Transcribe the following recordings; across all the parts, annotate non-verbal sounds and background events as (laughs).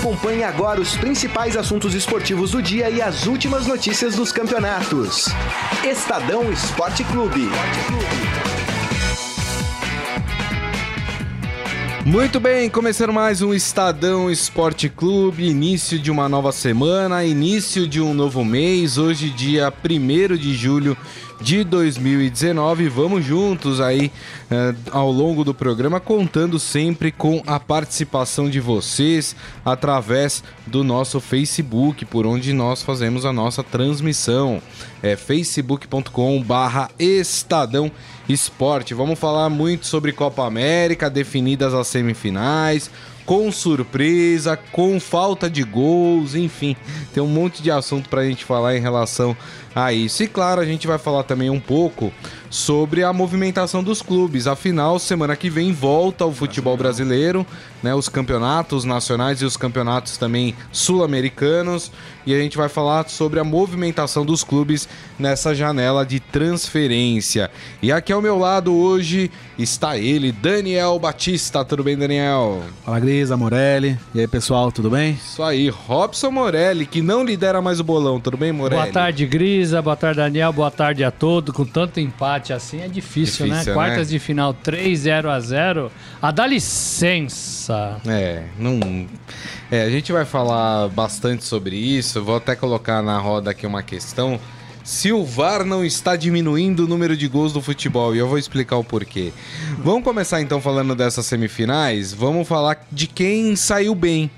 Acompanhe agora os principais assuntos esportivos do dia e as últimas notícias dos campeonatos. Estadão Esporte Clube. Muito bem, começando mais um Estadão Esporte Clube, início de uma nova semana, início de um novo mês, hoje dia 1 de julho de 2019. Vamos juntos aí eh, ao longo do programa, contando sempre com a participação de vocês através do nosso Facebook, por onde nós fazemos a nossa transmissão. É facebook.com/barra Estadão Esporte. Vamos falar muito sobre Copa América, definidas as semifinais com surpresa, com falta de gols, enfim, tem um monte de assunto para a gente falar em relação a isso. E claro, a gente vai falar também um pouco sobre a movimentação dos clubes. Afinal, semana que vem volta o futebol brasileiro, né, os campeonatos nacionais e os campeonatos também sul-americanos, e a gente vai falar sobre a movimentação dos clubes nessa janela de transferência. E aqui ao meu lado hoje está ele, Daniel Batista. Tudo bem, Daniel? Fala, Grisa, Morelli. E aí, pessoal, tudo bem? Isso aí, Robson Morelli, que não lidera mais o bolão. Tudo bem, Morelli? Boa tarde, Grisa. Boa tarde, Daniel. Boa tarde a todos. Com tanto empate assim é difícil, né? Difícil, né? Quartas de final 3 0 a 0. A dá licença. É, não. É, a gente vai falar bastante sobre isso. Vou até colocar na roda aqui uma questão. Se o VAR não está diminuindo o número de gols do futebol, e eu vou explicar o porquê. Vamos começar então falando dessas semifinais. Vamos falar de quem saiu bem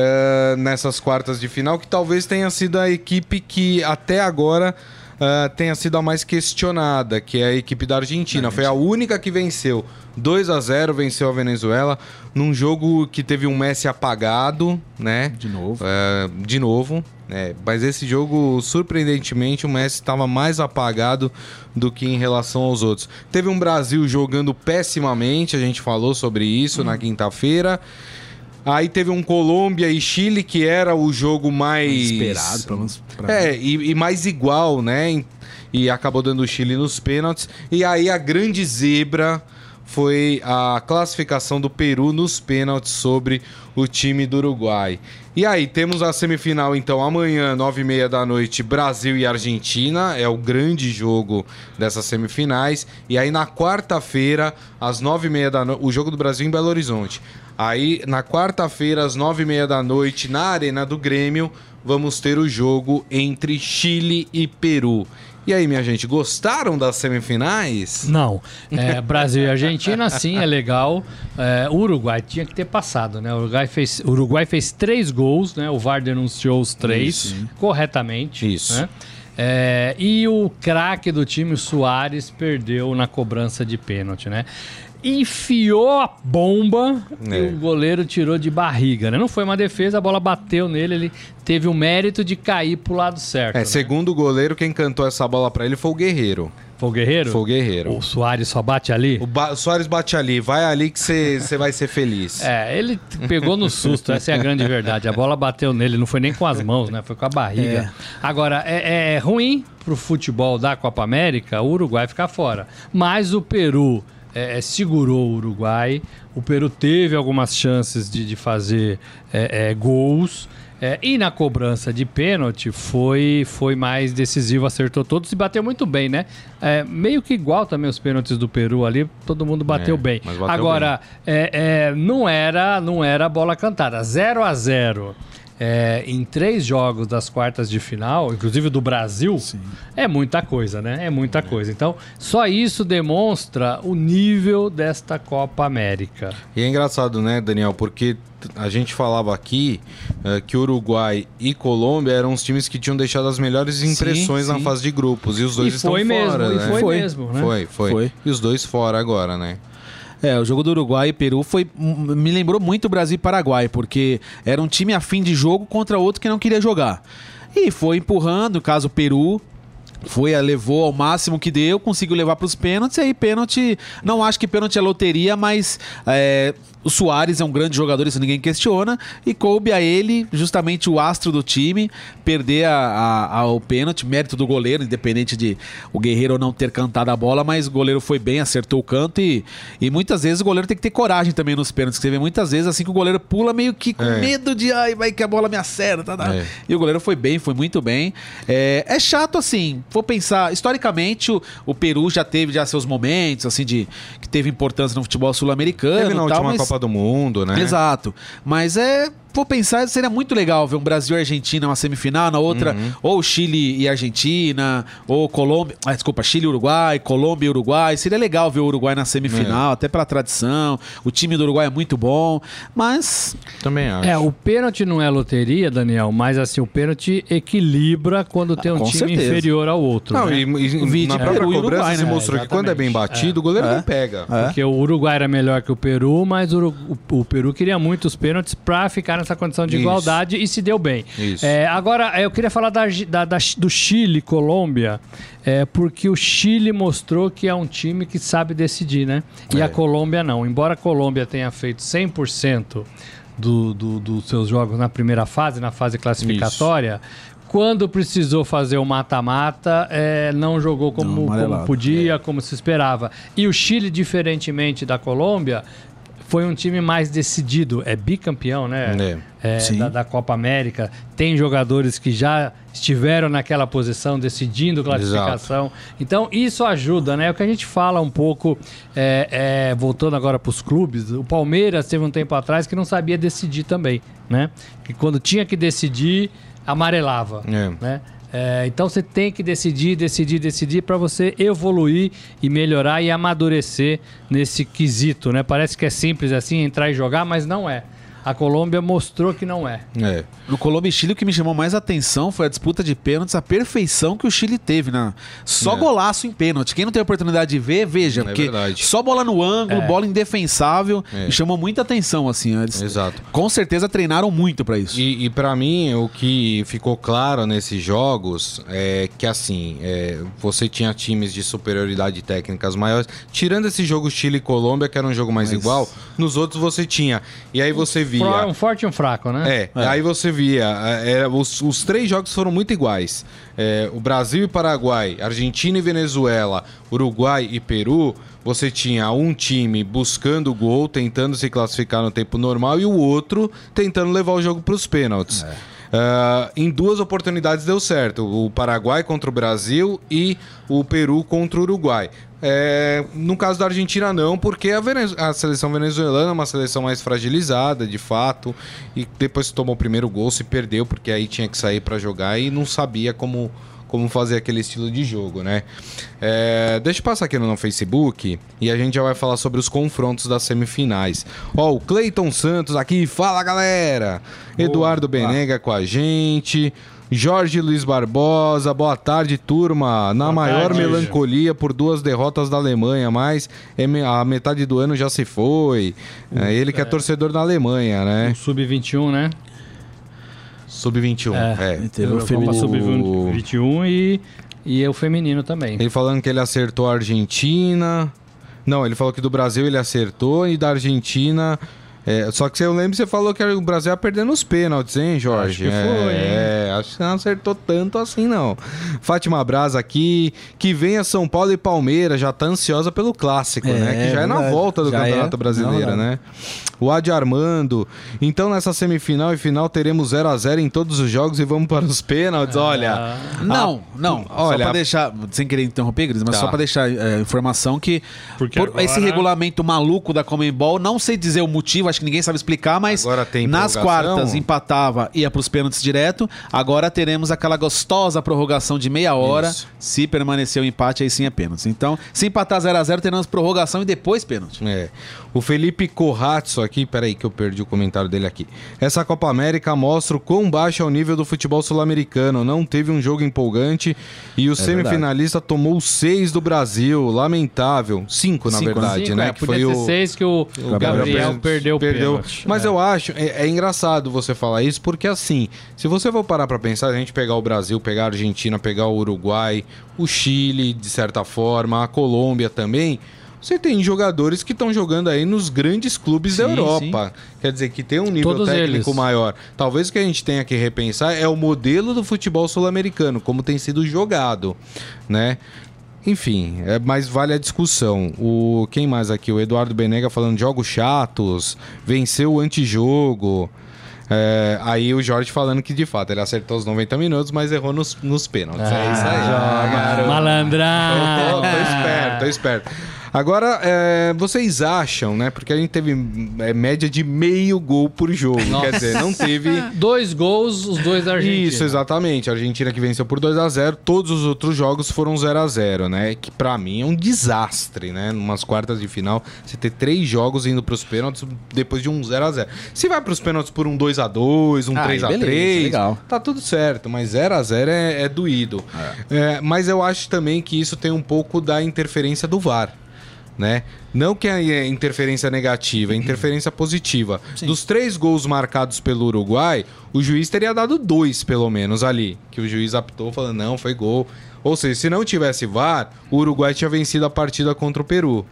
eh, nessas quartas de final, que talvez tenha sido a equipe que até agora eh, tenha sido a mais questionada, que é a equipe da Argentina. Foi a única que venceu 2 a 0 venceu a Venezuela num jogo que teve um Messi apagado, né? De novo. É, de novo. É, mas esse jogo, surpreendentemente, o Messi estava mais apagado do que em relação aos outros. Teve um Brasil jogando pessimamente, a gente falou sobre isso na quinta-feira. Aí teve um Colômbia e Chile, que era o jogo mais. Esperado, pelo menos pra É, e, e mais igual, né? E acabou dando o Chile nos pênaltis. E aí a grande zebra foi a classificação do Peru nos pênaltis sobre o time do Uruguai. E aí, temos a semifinal, então, amanhã, nove e meia da noite, Brasil e Argentina. É o grande jogo dessas semifinais. E aí, na quarta-feira, às nove e meia da noite, o jogo do Brasil em Belo Horizonte. Aí, na quarta-feira, às nove e meia da noite, na Arena do Grêmio, vamos ter o jogo entre Chile e Peru. E aí, minha gente, gostaram das semifinais? Não. É, Brasil e Argentina, sim, é legal. É, o Uruguai tinha que ter passado, né? O Uruguai fez, Uruguai fez três gols, né? O VAR denunciou os três Isso. corretamente. Isso. né? É, e o craque do time, o Soares, perdeu na cobrança de pênalti, né? Enfiou a bomba É. e o goleiro tirou de barriga, né? Não foi uma defesa, a bola bateu nele, ele teve o mérito de cair pro lado certo. É, né? segundo o goleiro, quem cantou essa bola pra ele foi o Guerreiro. Foi o Guerreiro? Foi o Guerreiro. O Soares só bate ali? O, ba Soares bate ali, vai ali que você vai ser feliz. É, ele pegou no susto, essa é a grande verdade. A bola bateu nele, não foi nem com as mãos, né? Foi com a barriga. Agora, é, é ruim pro futebol da Copa América o Uruguai ficar fora. Mas o Peru é, é, segurou o Uruguai. O Peru teve algumas chances de, de fazer é, é, gols. É, e na cobrança de pênalti foi, foi mais decisivo, acertou todos e bateu muito bem, né? É, meio que igual também os pênaltis do Peru ali, todo mundo bateu bem. bateu Agora, é, não era não era bola cantada. 0 a 0 é, em três jogos das quartas de final, inclusive do Brasil, é muita coisa, né? É muita coisa. Então, só isso demonstra o nível desta Copa América. E é engraçado, né, Daniel? Porque a gente falava aqui eh, que Uruguai e Colômbia eram os times que tinham deixado as melhores impressões na sim. fase de grupos. E os dois E estão foi mesmo, fora, e né? foi, Foi. mesmo, né? Foi, foi, Foi. E os dois fora agora, né? É, o jogo do Uruguai e Peru foi me lembrou muito Brasil e Paraguai, porque era um time a fim de jogo contra outro que não queria jogar. E foi empurrando, caso Peru foi, levou ao máximo que deu, conseguiu levar para os pênaltis, e aí pênalti, não acho que pênalti é loteria, mas é, o Soares é um grande jogador, isso ninguém questiona. E coube a ele, justamente o astro do time, perder a, a, ao pênalti, mérito do goleiro, independente de o Guerreiro não ter cantado a bola, mas o goleiro foi bem, acertou o canto. E, e muitas vezes o goleiro tem que ter coragem também nos pênaltis. Você vê muitas vezes assim que o goleiro pula meio que com É. medo de ai, vai que a bola me acerta. Tá, É. E o goleiro foi bem, foi muito bem. É, é chato assim, vou pensar, historicamente o, o Peru já teve já seus momentos, assim, de que teve importância no futebol sul-americano. Teve na tal, última mas- Copa do Mundo, né? Exato. Mas é. Vou pensar, seria muito legal ver um Brasil e Argentina uma semifinal, na outra, Uhum. ou Chile e Argentina, ou Colômbia. Ah, desculpa, Chile e Uruguai, Colômbia e Uruguai. Seria legal ver o Uruguai na É. semifinal, até pela tradição. O time do Uruguai é muito bom, mas. Também acho. É, o pênalti não é loteria, Daniel, mas assim, o pênalti equilibra quando tem um com time certeza. inferior ao outro. Não, né? e, e O vídeo na é própria e cobrança Uruguai, se né? mostrou que quando é bem batido, o goleiro É. não pega. É. Porque o Uruguai era melhor que o Peru, mas o, o- o Peru queria muito os pênaltis pra ficar nessa condição de Isso. igualdade e se deu bem. Isso. É, agora, eu queria falar da da- da- do Chile, Colômbia, é, porque o Chile mostrou que é um time que sabe decidir, né? E É. a Colômbia não. Embora a Colômbia tenha feito 100% do, do- dos seus jogos na primeira fase, na fase classificatória. Quando precisou fazer o mata-mata, é, não jogou como, Não, como podia, como se esperava. E o Chile, diferentemente da Colômbia, foi um time mais decidido. É bicampeão, né? É, Sim. da, da Copa América. Tem jogadores que já estiveram naquela posição, decidindo classificação. Então, isso ajuda, né? É o que a gente fala um pouco, é, é, voltando agora para os clubes. O Palmeiras teve um tempo atrás que não sabia decidir também, né? Que quando tinha que decidir, amarelava É. né? É, então você tem que decidir, decidir, decidir para você evoluir e melhorar e amadurecer nesse quesito, né? Parece que é simples assim entrar e jogar, mas não é. A Colômbia mostrou que não é. É. No Colômbia e Chile, o que me chamou mais atenção foi a disputa de pênaltis, a perfeição que o Chile teve, né? Só É. golaço em pênalti. Quem não tem oportunidade de ver, veja, É porque verdade. só bola no ângulo, bola indefensável, É. me chamou muita atenção, assim. Eles, Exato. Com certeza treinaram muito pra isso. E, e para mim, o que ficou claro nesses jogos é que, assim, é, você tinha times de superioridade técnicas maiores. Tirando esse jogo Chile e Colômbia, que era um jogo mais Mas- igual, nos outros você tinha. E aí você via. Um forte e um fraco, né? É, aí você via, é, era- os, os três jogos foram muito iguais. É, o Brasil e Paraguai, Argentina e Venezuela, Uruguai e Peru, você tinha um time buscando o gol, tentando se classificar no tempo normal, e o outro tentando levar o jogo para os pênaltis. Ah, em duas oportunidades deu certo: o Paraguai contra o Brasil e o Peru contra o Uruguai. É, no caso da Argentina, não, porque a, Venez- a seleção venezuelana é uma seleção mais fragilizada, de fato, e depois tomou o primeiro gol se perdeu, porque aí tinha que sair para jogar e não sabia como, como fazer aquele estilo de jogo, né? É, deixa eu passar aqui no Facebook e a gente já vai falar sobre os confrontos das semifinais. Ó, o Cleiton Santos aqui, fala galera! Eduardo Benega com a gente. Jorge Luiz Barbosa, boa tarde, turma. Na Boa maior tarde, melancolia por duas derrotas da Alemanha, mas é a metade do ano já se foi. É, ele que é torcedor da Alemanha, né? Sub-21, né? Sub-21. É. Teve o feminino. Sub-21 e, e o feminino também. Ele falando que ele acertou a Argentina. Não, ele falou que do Brasil ele acertou e da Argentina. É, só que eu lembro que você falou que o Brasil ia perder nos pênaltis, hein, Jorge? Acho que foi, É, acho que não acertou tanto assim, não. Fátima Braz aqui, que venha São Paulo e Palmeiras, já tá ansiosa pelo clássico, É, né? Que já é na volta do Já Campeonato é. Brasileiro, Não, não. né? O Adi Armando. Então, nessa semifinal e final, teremos 0 a 0 em todos os jogos e vamos para os pênaltis. Olha. Não, não. só olha- pra deixar, sem querer interromper, Gris, mas Tá. só pra deixar é, informação que Porque por agora- esse regulamento maluco da Comembol, não sei dizer o motivo, acho que ninguém sabe explicar, mas nas quartas empatava, ia pros pênaltis direto. Agora teremos aquela gostosa prorrogação de meia hora. Isso. Se permanecer o empate, aí sim é pênalti. Então, se empatar 0 a 0 teremos prorrogação e depois pênalti. É. O Felipe Corrazzo aqui, peraí que eu perdi o comentário dele aqui. Essa Copa América mostra o quão baixo é o nível do futebol sul-americano. Não teve um jogo empolgante e o semifinalista tomou seis do Brasil. Lamentável. Cinco, na Cinco, verdade, Cinco, né? é, que foi o... seis que o, Gabriel, perdeu o pênalti. Mas É. eu acho, é, é engraçado você falar isso, porque assim, se você for parar pra pensar, a gente pegar o Brasil, pegar a Argentina, pegar o Uruguai, o Chile, de certa forma, a Colômbia também. Você tem jogadores que estão jogando aí nos grandes clubes da Sim, Europa. Quer dizer, que tem um nível Todos técnico eles. maior. Talvez o que a gente tenha que repensar é o modelo do futebol sul-americano, como tem sido jogado, né? Enfim, é, mas vale a discussão. O quem mais aqui? O Eduardo Benega falando de jogos chatos, venceu o antijogo. É, aí o Jorge falando que de fato ele acertou os 90 minutos, mas errou nos, nos pênaltis. é isso aí. Ah. Malandrão. Tô, tô, tô esperto, tô esperto. Agora, é, vocês acham, né? Porque a gente teve é, média de meio gol por jogo. Quer dizer, não teve. (laughs) Dois gols, os dois da Argentina. Isso, exatamente. A Argentina que venceu por 2 a 0 todos os outros jogos foram 0 a 0 né? Que pra mim é um desastre, né? Numas quartas de final, você ter três jogos indo pros pênaltis depois de um 0 a 0 Se vai pros pênaltis por um 2 a 2 um Ah, 3 a beleza, 3 legal. tá tudo certo, mas 0 a 0 é, é doído. É, mas eu acho também que isso tem um pouco da interferência do VAR. Né? Não que é interferência negativa, é interferência positiva. Dos três gols marcados pelo Uruguai, o juiz teria dado dois, pelo menos, ali. Que o juiz apitou falando, não, foi gol. Ou seja, se não tivesse VAR, o Uruguai tinha vencido a partida contra o Peru.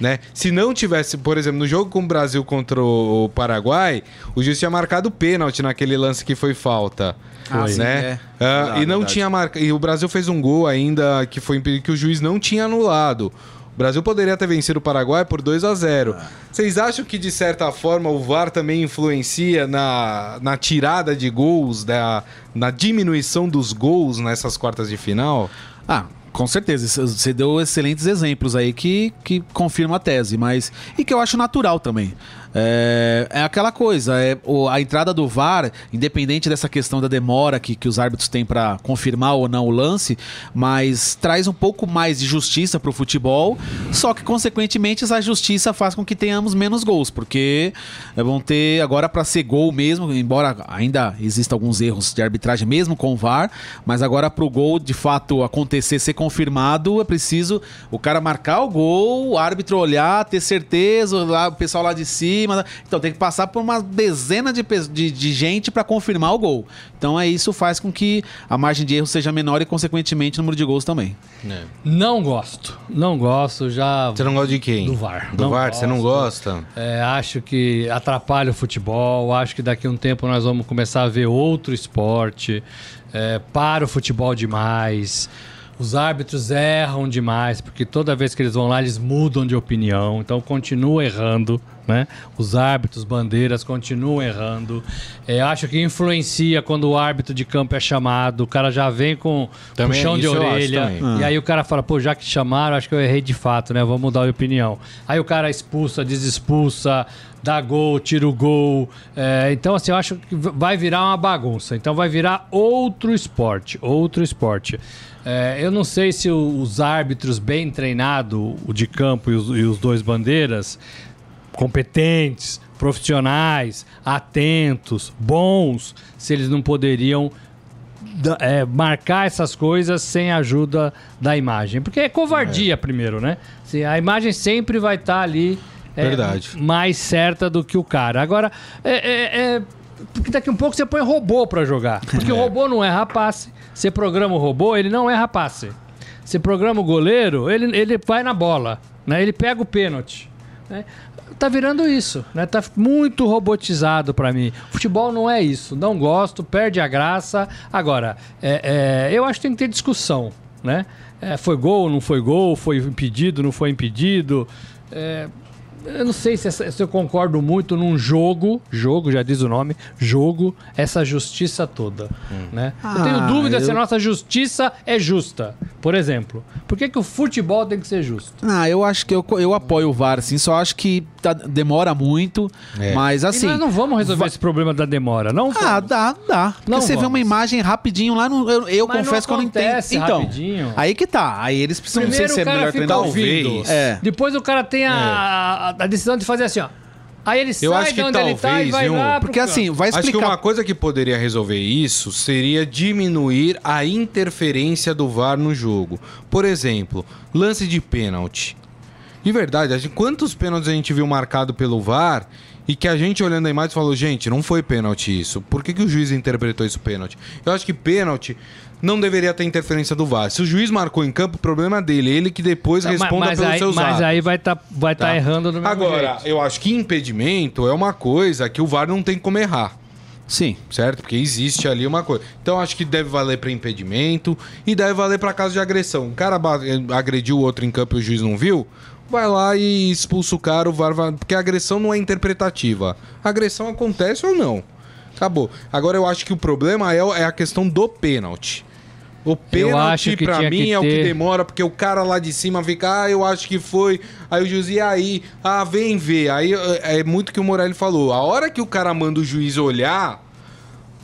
Né? Se não tivesse, por exemplo, no jogo com o Brasil contra o Paraguai, o juiz tinha marcado pênalti naquele lance que foi falta. Ah, sim, né? é. Ah, e não verdade. tinha marca... E o Brasil fez um gol ainda que foi impedido que o juiz não tinha anulado. O Brasil poderia ter vencido o Paraguai por 2 a 0 Ah. Vocês acham que, de certa forma, o VAR também influencia na, na tirada de gols, da, na diminuição dos gols nessas quartas de final? Ah, com certeza. Você deu excelentes exemplos aí que, que confirmam a tese, mas. E que eu acho natural também. É, é aquela coisa, é, o- a entrada do VAR, independente dessa questão da demora que, que os árbitros têm para confirmar ou não o lance, mas traz um pouco mais de justiça para o futebol, só que, consequentemente, essa justiça faz com que tenhamos menos gols, porque é, vão ter agora para ser gol mesmo, embora ainda existam alguns erros de arbitragem mesmo com o VAR, mas agora para o gol de fato acontecer, ser confirmado, é preciso o cara marcar o gol, o árbitro olhar, ter certeza, lá, o pessoal lá de cima. Então tem que passar por uma dezena de, de, de gente para confirmar o gol. Então é isso faz com que a margem de erro seja menor e, consequentemente, o número de gols também. Não gosto. Não gosto, já. Você não gosta de quem? Do VAR. Do Não VAR? Você não gosto. gosta? É, acho que atrapalha o futebol. Acho que daqui a um tempo nós vamos começar a ver outro esporte. É, para o futebol demais. Os árbitros erram demais, porque toda vez que eles vão lá, eles mudam de opinião. Então continua errando. Né? Os árbitros, bandeiras continuam errando. É, acho que influencia quando o árbitro de campo é chamado. O cara já vem com Também, puxão de eu acho orelha. E aí o cara fala, pô, já que chamaram, acho que eu errei de fato, né? Vou mudar de opinião. Aí o cara expulsa, desexpulsa, dá gol, tira o gol. É, então, assim, eu acho que vai virar uma bagunça. Então vai virar outro esporte. Outro esporte. É, eu não sei se os árbitros bem treinados, o de campo e os, e os dois bandeiras, competentes, profissionais, atentos, bons, se eles não poderiam é, marcar essas coisas sem a ajuda da imagem. Porque é covardia, primeiro, né? Se a imagem sempre vai estar ali é, Verdade. mais certa do que o cara. Agora, é, é- é- porque daqui um pouco você põe robô pra jogar. Porque o (laughs) robô não erra passe. Você programa o robô, ele não erra passe. Você programa o goleiro, ele, ele vai na bola. Né? Ele pega o pênalti. né? Tá virando isso, né? Tá muito robotizado pra mim. Futebol não é isso. Não gosto, perde a graça. Agora, é- é, eu acho que tem que ter discussão, né? É, foi gol, não foi gol, foi impedido, não foi impedido. Eu não sei se, essa- se eu concordo muito num jogo, jogo, já diz o nome, jogo, essa justiça toda, né? eu tenho Ah, dúvida se a eu- nossa justiça é justa. Por exemplo, por que, que o futebol tem que ser justo? Ah, eu acho que eu, eu apoio o VAR, assim, só acho que tá- demora muito, É. mas E assim. nós não vamos resolver esse problema da demora, não? Ah, vamos. dá, dá. Porque Não você vê uma vamos. imagem rapidinho lá, no, eu, eu Mas não confesso que eu não entendo. acontece Então, rapidinho. aí que tá. Aí eles precisam não sei Primeiro se é melhor ouvindo. Talvez. É. Depois o cara tem a, a, a decisão de fazer assim, ó. Aí ele Eu sai acho de que onde ele tá e talvez, vai viu? lá pro Porque assim, vai Acho que explicar. uma coisa que poderia resolver isso seria diminuir a interferência do VAR no jogo. Por exemplo, lance de pênalti. De verdade, a gente- quantos pênaltis a gente viu marcado pelo VAR e que a gente olhando a imagem falou, gente, não foi pênalti isso. Por que, que o juiz interpretou isso pênalti? Eu acho que pênalti não deveria ter interferência do VAR. Se o juiz marcou em campo, o problema é dele. Ele que depois Mas- responda mas, pelos aí, seus mas atos. aí vai estar vai tá Tá. errando do mesmo Agora, jeito. eu acho que impedimento é uma coisa que o VAR não tem como errar Sim. certo? Porque existe ali uma coisa. Então acho que deve valer para impedimento e deve valer para caso de agressão. Um cara ba- agrediu o outro em campo e o juiz não viu, vai lá e expulsa o cara, o VAR vai... porque a agressão não é interpretativa. A agressão acontece ou não. Acabou. Agora eu acho que o problema é, o- é a questão do pênalti. O pênalti, pra mim, que é o que demora, porque o cara lá de cima fica, ah, eu acho que foi. Aí o juiz, e aí? Ah, vem ver. Aí é é muito que o Morelli falou. A hora que o cara manda o juiz olhar.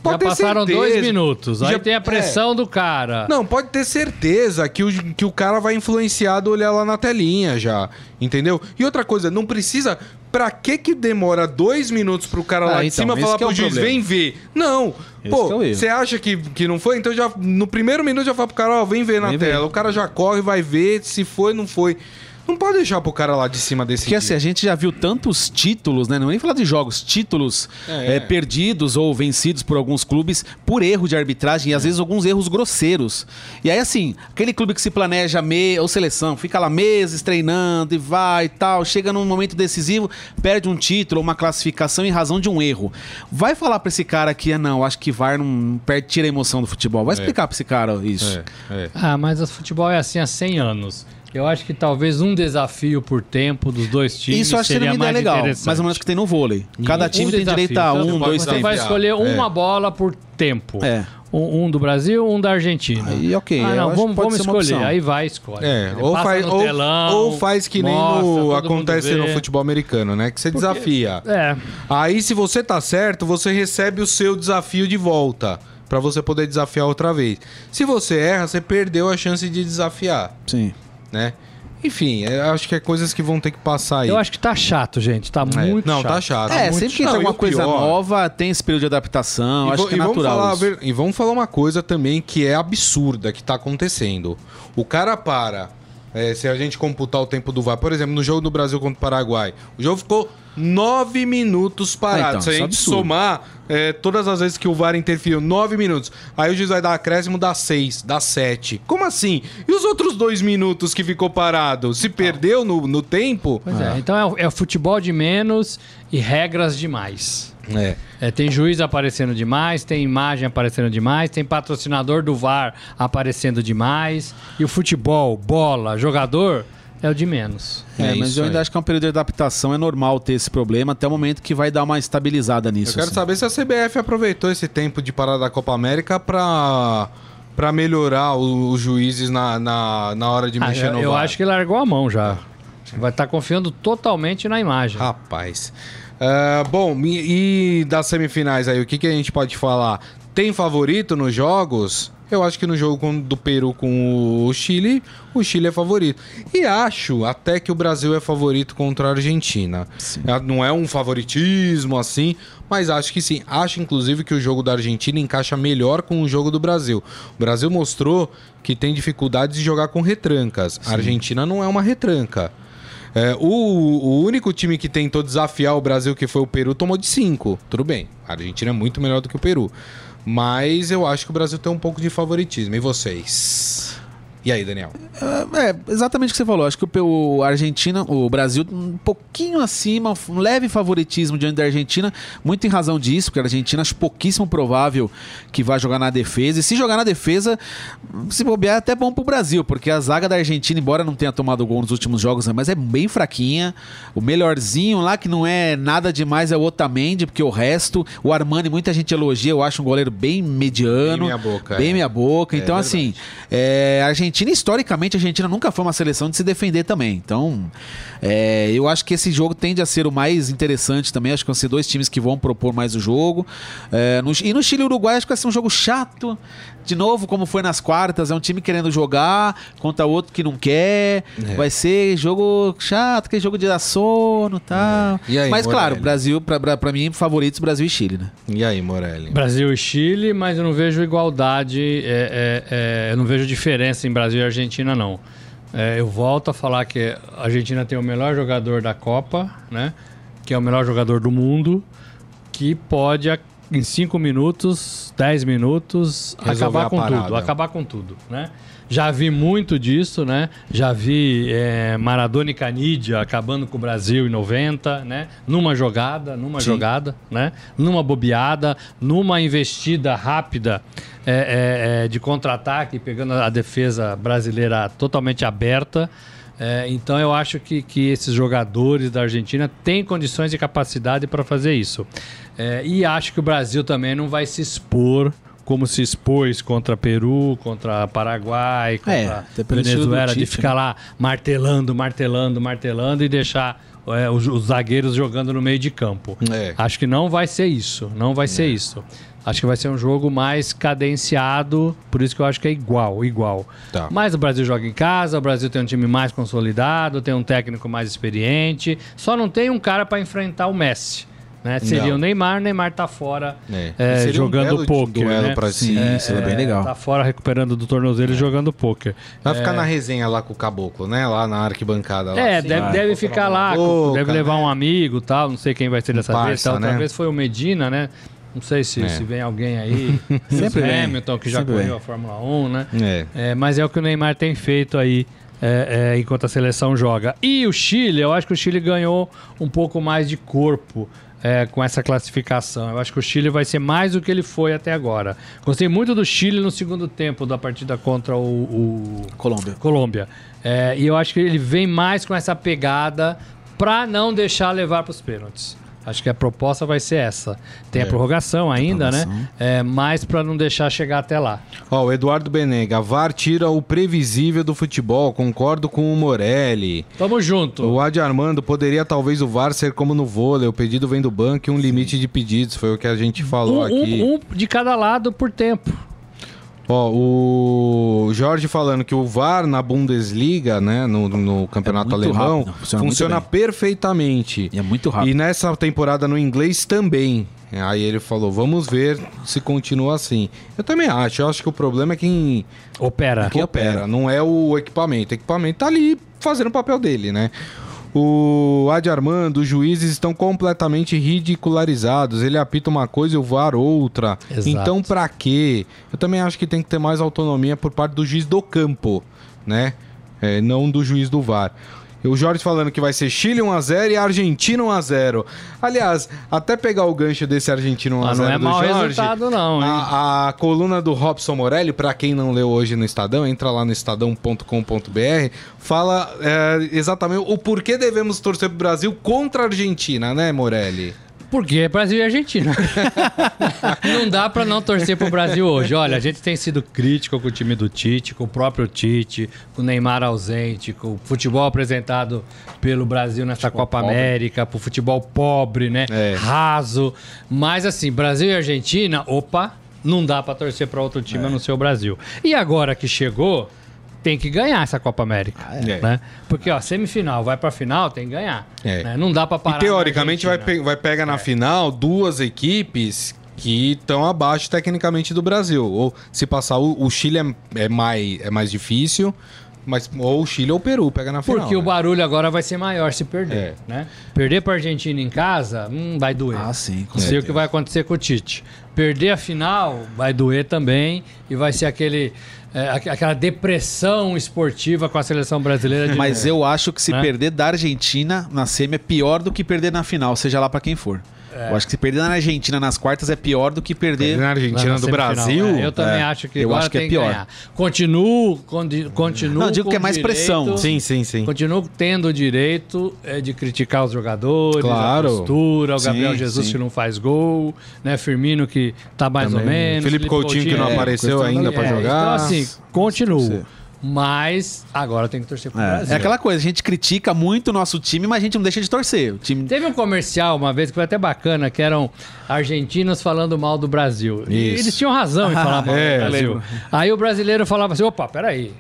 Já pode ter passaram certeza- dois minutos. Aí Já- tem a pressão do cara. Não, pode ter certeza que o, que o cara vai influenciar do olhar lá na telinha já. Entendeu? E outra coisa, não precisa. Pra que que demora dois minutos pro cara Ah, lá de então, cima falar é pro o juiz, vem ver? Não. Esse Pô, é você acha que, que não foi? Então já no primeiro minuto já fala pro cara, ó, vem ver na Vem ver. tela. O cara já corre, vai ver se foi, não foi. Não pode deixar pro cara lá de cima desse. Porque assim, a gente já viu tantos títulos, né? Não nem falar de jogos, títulos É. eh, perdidos ou vencidos por alguns clubes por erro de arbitragem e às vezes alguns erros grosseiros. E aí, assim, aquele clube que se planeja me ou seleção, fica lá meses treinando e vai e tal, chega num momento decisivo, perde um título ou uma classificação em razão de um erro. Vai falar pra esse cara que, ah, não, acho que VAR não perde, tira a emoção do futebol. Vai explicar pra esse cara isso. É, é. Ah, mas o futebol é assim há 100 anos. Eu acho que talvez um desafio por tempo dos dois times Isso eu acho que seria seria uma ideia mais legal, interessante. mais ou menos que tem no vôlei. Cada time tem desafio. direito a um, dois Você tempos. vai escolher É. uma bola por tempo. É. Um, um do Brasil, um da Argentina. Aí, ok, Ah, não, vamos, que vamos escolher. Aí vai, escolhe. É, ou faz, no ou, telão, ou faz que nem mostra, no, acontece no futebol americano, né? Que você desafia. É. Aí, se você tá certo, você recebe o seu desafio de volta. Pra você poder desafiar outra vez. Se você erra, você perdeu a chance de desafiar, Sim. Né? Enfim, eu acho que é coisas que vão ter que passar aí. Eu acho que tá chato, gente. Tá É. muito Não, chato. tá chato. É, Muito sempre que Não, e alguma coisa pior- nova, tem esse período de adaptação. E acho que é vamos natural. falar E vamos falar uma coisa também que é absurda que tá acontecendo. O cara para. É, se a gente computar o tempo do VAR, por exemplo, no jogo do Brasil contra o Paraguai, o jogo ficou nove minutos parado. Ah, então, se a é gente absurdo. somar é, todas as vezes que o VAR interferiu, nove minutos. Aí o juiz vai dar acréscimo, dá seis, dá sete. Como assim? E os outros dois minutos que ficou parado? Se perdeu no, no tempo? Pois é, então é, é futebol de menos e regras demais. É. É, tem juiz aparecendo demais, tem imagem aparecendo demais, tem patrocinador do VAR aparecendo demais. E o futebol, bola, jogador, é o de menos. É, É mas eu ainda aí. acho que é um período de adaptação, é normal ter esse problema até o momento que vai dar uma estabilizada nisso. Eu quero assim. saber se a CBF aproveitou esse tempo de parada da Copa América pra, pra melhorar o- os juízes na, na, na hora de Ah, mexer eu no eu VAR. acho que largou a mão já. Vai estar confiando totalmente na imagem. Rapaz. Ah, bom, e, e das semifinais aí, o que, que a gente pode falar? Tem favorito nos jogos? Eu acho que no jogo com- do Peru com o Chile, o Chile é favorito. E acho até que o Brasil é favorito contra a Argentina. É, Não é um favoritismo assim, mas acho que sim. Acho inclusive que o jogo da Argentina encaixa melhor com o jogo do Brasil. O Brasil mostrou que tem dificuldades de jogar com retrancas. A Argentina não é uma retranca. É, o, o único time que tentou desafiar o Brasil, que foi o Peru, tomou de 5. Tudo bem. A Argentina é muito melhor do que o Peru. Mas eu acho que o Brasil tem um pouco de favoritismo. E vocês? E aí, Daniel? É, exatamente o que você falou. Acho que o, Argentina, o Brasil, um pouquinho acima, um leve favoritismo diante da Argentina, muito em razão disso, porque a Argentina acho pouquíssimo provável que vai jogar na defesa. E se jogar na defesa, se bobear, é até bom pro Brasil, porque a zaga da Argentina, embora não tenha tomado gol nos últimos jogos, né, mas é bem fraquinha. O melhorzinho lá, que não é nada demais, é o Otamendi, porque o resto, o Armani, muita gente elogia, eu acho um goleiro bem mediano. Bem meia boca, Bem é. meia boca. É então, verdade. assim, é, a Argentina Argentina, historicamente, a Argentina nunca foi uma seleção de se defender também. Então, é, eu acho que esse jogo tende a ser o mais interessante também. Acho que vão ser dois times que vão propor mais o jogo. É, no- e no Chile e Uruguai, acho que vai ser um jogo chato. De novo, como foi nas quartas, é um time querendo jogar contra outro que não quer. É. Vai ser jogo chato, que é jogo de dar sono e tal. E aí, Mas, claro, Morelli? Brasil, pra, pra, pra mim, favoritos Brasil e Chile, né? E aí, Morelli? Brasil e Chile, mas eu não vejo igualdade, é, é, é, eu não vejo diferença em Brasil e Argentina, não. É, eu volto a falar que a Argentina tem o melhor jogador da Copa, né? Que é o melhor jogador do mundo, que pode, em 5 minutos, 10 minutos, Resolver acabar com parada. tudo. Acabar com tudo, né? Já vi muito disso, né? Já vi é, Maradona e Canidia acabando com o Brasil em 90, né? Numa jogada, numa Sim. jogada, né? Numa bobeada, numa investida rápida é, é, é, de contra-ataque, pegando a defesa brasileira totalmente aberta. É, então eu acho que, que esses jogadores da Argentina têm condições e capacidade para fazer isso. É, e acho que o Brasil também não vai se expor como se expôs contra Peru, contra Paraguai, contra É, estilo do Venezuela, de ficar né? lá martelando, martelando, martelando e deixar é, os, os zagueiros jogando no meio de campo. É. Acho que não vai ser isso. Não vai ser isso. Acho que vai ser um jogo mais cadenciado, por isso que eu acho que é igual, igual. Tá. Mas o Brasil joga em casa, o Brasil tem um time mais consolidado, tem um técnico mais experiente, só não tem um cara para enfrentar o Messi. Né? Seria Não. o Neymar, o Neymar tá fora É. é, Seria um jogando belo pôquer. duelo né? pra Sim, si. isso é bem legal. Tá fora recuperando do tornozelo e jogando pôquer. Vai ficar na resenha lá com o caboclo, né? Lá na arquibancada. Lá. É, Assim, deve, vai, deve ficar tomar lá, boca, deve levar né? um amigo tal, não sei quem vai ser dessa vez. Tal, né? Talvez foi o Medina, né? Não sei se, É. se vem alguém aí. (laughs) Sempre o Hamilton, que já sempre correu vem. a Fórmula 1, né? É. É, mas é o que o Neymar tem feito aí é, é, enquanto a seleção joga. E o Chile, eu acho que o Chile ganhou um pouco mais de corpo é, com essa classificação. Eu acho que o Chile vai ser mais do que ele foi até agora. Gostei muito do Chile no segundo tempo da partida contra o- o, Colômbia. Colômbia. É, e eu acho que ele vem mais com essa pegada para não deixar levar para os pênaltis. Acho que a proposta vai ser essa. Tem a prorrogação ainda, né? prorrogação. É, mas para não deixar chegar até lá. Ó, o Eduardo Benega, VAR tira o previsível do futebol, concordo com o Morelli. Tamo junto. O Adi Armando, poderia talvez o VAR ser como no vôlei, o pedido vem do banco e um limite de pedidos, foi o que a gente falou Um, aqui. um- um de cada lado por tempo. Ó, o Jorge falando que o VAR na Bundesliga, né, no, no campeonato É alemão, rápido, funciona funciona, perfeitamente. E é muito rápido. E nessa temporada no inglês também. Aí ele falou, vamos ver se continua assim. Eu também acho, eu acho que o problema é quem, Opera. quem opera, não é o equipamento. O equipamento tá ali fazendo o papel dele, né? O Adi Armando, os juízes estão completamente ridicularizados. Ele apita uma coisa e o VAR outra. Exato. Então, pra quê? Eu também acho que tem que ter mais autonomia por parte do juiz do campo, né? É, não do juiz do VAR. O Jorge falando que vai ser Chile 1x0 e Argentina 1x0. Aliás, até pegar o gancho desse Argentina 1x0 Ah, não é do mau Jorge, resultado, não, hein? A, a coluna do Robson Morelli, pra quem não leu hoje no Estadão, entra lá no estadão.com.br, fala é, exatamente o porquê devemos torcer pro Brasil contra a Argentina, né, Morelli? Porque é Brasil e Argentina. (laughs) não dá pra não torcer pro Brasil hoje. Olha, a gente tem sido crítico com o time do Tite, com o próprio Tite, com o Neymar ausente, com o futebol apresentado pelo Brasil nessa Copa pobre. América, pro futebol pobre, né? É. Raso. Mas assim, Brasil e Argentina, opa, não dá pra torcer pra outro time a não ser o Brasil. E agora que chegou, tem que ganhar essa Copa América. é. Né? Porque, ó, semifinal, vai pra final, tem que ganhar. É. né? Não dá pra parar. e teoricamente vai, pe vai pegar na final duas equipes que estão abaixo tecnicamente do Brasil. Ou se passar o, o Chile é, é mais, é mais difícil, mas ou o Chile ou o Peru pega na final. Porque o né? barulho agora vai ser maior se perder, É. né? Perder pra Argentina em casa, hum, vai doer. Ah, sim, com Não sei o que vai acontecer com o Tite. Perder a final vai doer também e vai ser aquele, é, aqu- aquela depressão esportiva com a seleção brasileira. De Mas eu acho que se Né? perder da Argentina na semi é pior do que perder na final, seja lá pra quem for. Eu acho que se perder na Argentina nas quartas é pior do que perder. na lá Argentina na do. Brasil. É, eu também é. acho que Eu agora acho que é pior. ganhar. Continuo, continuo Não, digo com que é mais direito- pressão. Sim, sim, sim. Continuo tendo o direito é, de criticar os jogadores, Claro. a postura, o Sim, Gabriel Jesus sim. que não faz gol, né? Firmino que tá mais Também. ou menos. Felipe Coutinho que não é, apareceu ainda da- pra É, jogar. Então, assim, continuo. Mas agora tem que torcer pro É, Brasil. é aquela coisa, a gente critica muito o nosso time, mas a gente não deixa de torcer. O time Teve um comercial uma vez que foi até bacana, que eram argentinos falando mal do Brasil. E Isso. eles tinham razão em falar (laughs) mal É, do Brasil. Aí o brasileiro falava assim: opa, peraí.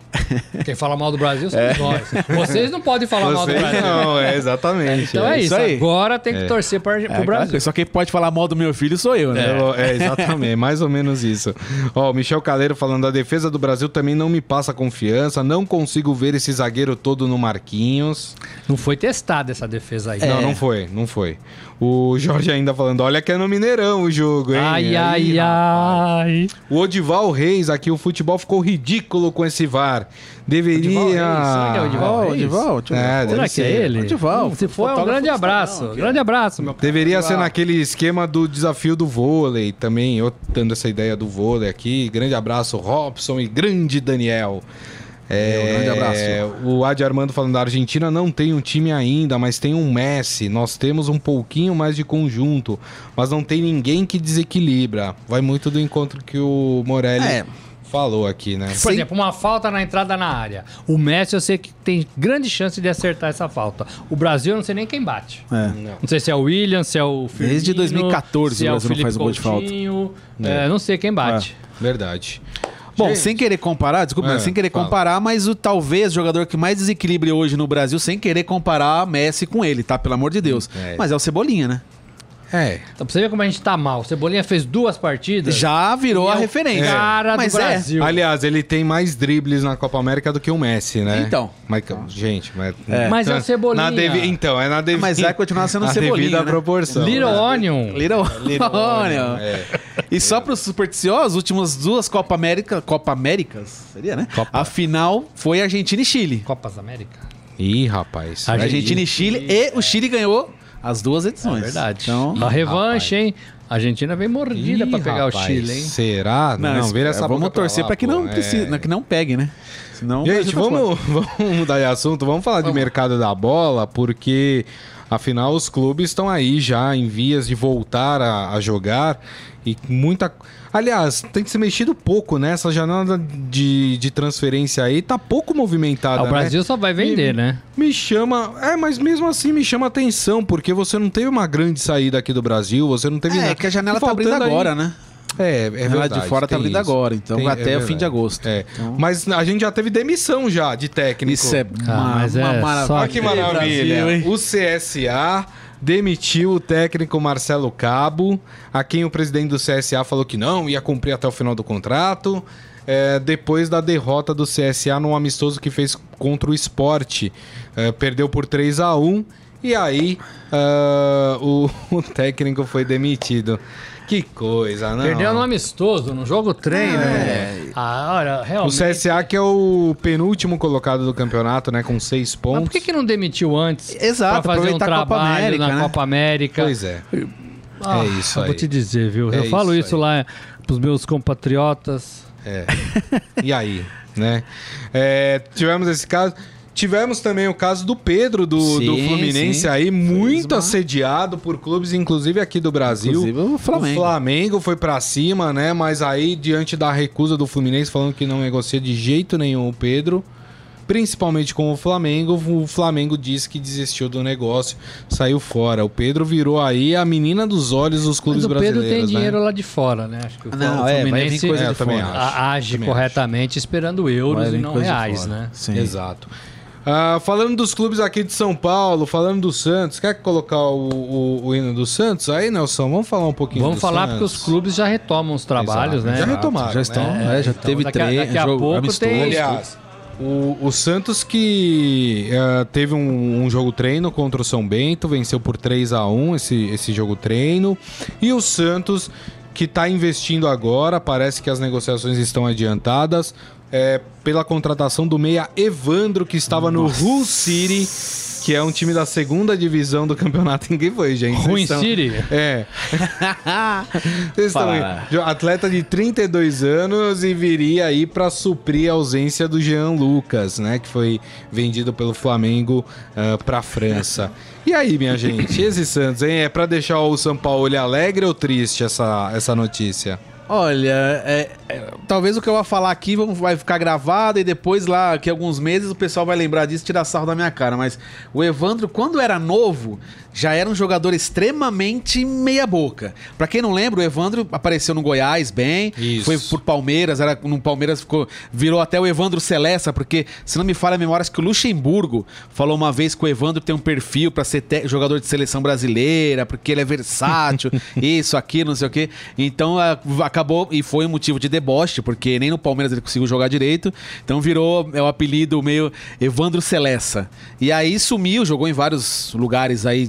Quem fala mal do Brasil somos nós. Vocês não podem falar mal do Vocês Brasil. não, é exatamente. Então é, É isso. aí. Agora tem que torcer para É pro aquela Brasil. Só quem pode falar mal do meu filho sou eu, né? É, é, exatamente, mais ou menos isso. Ó, o Michel Caleiro falando, a defesa do Brasil também não me passa confiança, não consigo ver esse zagueiro todo no Marquinhos. Não foi testada essa defesa aí. Não, não foi, não foi. O Jorge ainda falando, olha que é no Mineirão o jogo, hein? Ai, ai, Aí, ai. O Odival Reis aqui, o futebol ficou ridículo com esse VAR. Deveria... Odival Reis, será que é o Odival Reis? Odival. É, Será que ser. é ele? Odival, Se for, é um grande abraço. Aqui, ó. grande abraço, meu cara. Deveria ser naquele esquema do desafio do vôlei também, eu dando essa ideia do vôlei aqui. Grande abraço, Robson e grande Daniel. É, Meu, grande abraço. O Adi Armando falando da Argentina não tem um time ainda, mas tem um Messi. Nós temos um pouquinho mais de conjunto, mas não tem ninguém que desequilibra. Vai muito do encontro que o Morelli É. falou aqui, né? Por Sim. exemplo, uma falta na entrada na área. O Messi eu sei que tem grande chance de acertar essa falta. O Brasil eu não sei nem quem bate. É. Não sei se é o William, se é o Firmino, Desde 2014 se é o Brasil não Felipe faz um gol de falta. Coutinho. É, não sei quem bate. Verdade. Bom, Gente, sem querer comparar, desculpa, É, mas sem querer fala. comparar, mas o talvez jogador que mais desequilibre hoje no Brasil, sem querer comparar Messi com ele, tá? Pelo amor de Deus. É. Mas é o Cebolinha, né? É, Então, pra você ver como a gente tá mal. O Cebolinha fez duas partidas. Já virou e a é referência. Cara Mas do é. Brasil. Aliás, ele tem mais dribles na Copa América do que o Messi, né? Então. Mas, gente, mas. Mas é o Cebolinha. Na devi... Então, é na devida. Mas vai continuar sendo (laughs) na Cebolinha, devida né? proporção. Little né? Onion. Little, Little (laughs) Onion. É. E só para os supersticiosos, as últimas duas Copa América, Copa Américas, seria, né? A final foi Argentina e Chile. Copas América. Ih, rapaz. Argentina. Argentina e Chile e o Chile ganhou as duas edições. É verdade. Então, a revanche, hein? A Argentina vem mordida pra pegar rapaz, o Chile, hein? Será? Não, não, vira essa vamos torcer para que não É. precise, que não pegue, né? Senão Gente, vamos, (laughs) vamos mudar de assunto, vamos falar de mercado da bola, porque afinal os clubes estão aí já em vias de voltar a, a jogar e muita. Aliás, tem que ser mexido pouco, né? Essa janela de, de transferência aí tá pouco movimentada. Ah, o né? Brasil só vai vender, né? Me chama. É, mas mesmo assim me chama atenção, porque você não teve uma grande saída aqui do Brasil, você não teve É, nada. que a janela tá abrindo faltando aí- agora, né? É, é A janela verdade. de fora tá abrindo agora, então Tem- até é o fim de agosto. É. Então- Mas a gente já teve demissão já de técnico. Isso é Ah, uma, mas uma é maravilha. só Olha que Brasil, maravilha. hein? o CSA demitiu o técnico Marcelo Cabo, a quem o presidente do CSA falou que não, ia cumprir até o final do contrato. é, depois da derrota do CSA num amistoso que fez contra o esporte. É, perdeu por 3 a 1 e aí ah, o, (laughs) o técnico foi demitido. Que coisa, não? Perdeu no amistoso, no jogo treino. É. Ah, olha, O realmente. CSA que é o penúltimo colocado do campeonato, né, com seis pontos. Mas por que, que não demitiu antes? Exato, pra fazer um a Copa trabalho América, na né? Copa América. Pois é. Ah, é isso eu aí. Vou te dizer, viu? É eu falo isso isso lá pros meus compatriotas. É. E aí, né? É, tivemos esse caso. Tivemos também o caso do Pedro, do, Sim, do Fluminense sim. aí, muito uma- assediado por clubes, inclusive aqui do Brasil. Inclusive o Flamengo. O Flamengo foi pra cima, né? Mas aí, diante da recusa do Fluminense, falando que não negocia de jeito nenhum o Pedro, principalmente com o Flamengo, o Flamengo disse que desistiu do negócio, saiu fora. O Pedro virou aí a menina dos olhos dos clubes Mas o Pedro brasileiros, tem né? dinheiro lá de fora, né? Acho que o Não, é, vai Fluminense coisa É, de fora. acho. age corretamente esperando euros e não reais, né? Sim. Exato. Ah, falando dos clubes aqui de São Paulo, falando do Santos, quer colocar o, o- o hino do Santos aí, Nelson? Vamos falar um pouquinho Vamos do falar Santos. porque os clubes já retomam os trabalhos, Exato. né? Já retomaram, Já estão, né? é, já Então, teve três, daqui a jogo pouco amistoso. tem- Aliás, o, o Santos que eh, teve um, um jogo treino contra o São Bento, venceu por 3 a 1 esse, esse jogo treino. E o Santos que está investindo agora, parece que as negociações estão adiantadas, eh, pela contratação do meia Evandro, que estava no Hull City, que é um time da segunda divisão do campeonato. (laughs) Ninguém foi, gente. Ruim estão- City? É. (laughs) Vocês estão aí. Atleta de 32 anos e viria aí para suprir a ausência do Jean Lucas, né? Que foi vendido pelo Flamengo para a França. E aí, minha gente, esse (laughs) Santos, hein? É para deixar o São Paulo alegre ou triste essa, essa notícia? Olha, é, talvez o que eu vou falar aqui vai ficar gravado e depois lá, que alguns meses, o pessoal vai lembrar disso e tirar sarro da minha cara. Mas o Evandro, quando era novo, já era um jogador extremamente meia-boca. Pra quem não lembra, o Evandro apareceu no Goiás bem, Isso. foi por Palmeiras, era no Palmeiras ficou, virou até o Evandro Celesta, porque, se não me falha a memória, acho que o Luxemburgo falou uma vez que o Evandro tem um perfil pra ser jogador de seleção brasileira, porque ele é versátil, (laughs) isso, aquilo, não sei o quê. Então a- acabou e foi um motivo de deboche, porque nem no Palmeiras ele conseguiu jogar direito. Então virou é o apelido meio Evandro Celesta. E aí sumiu, jogou em vários lugares aí.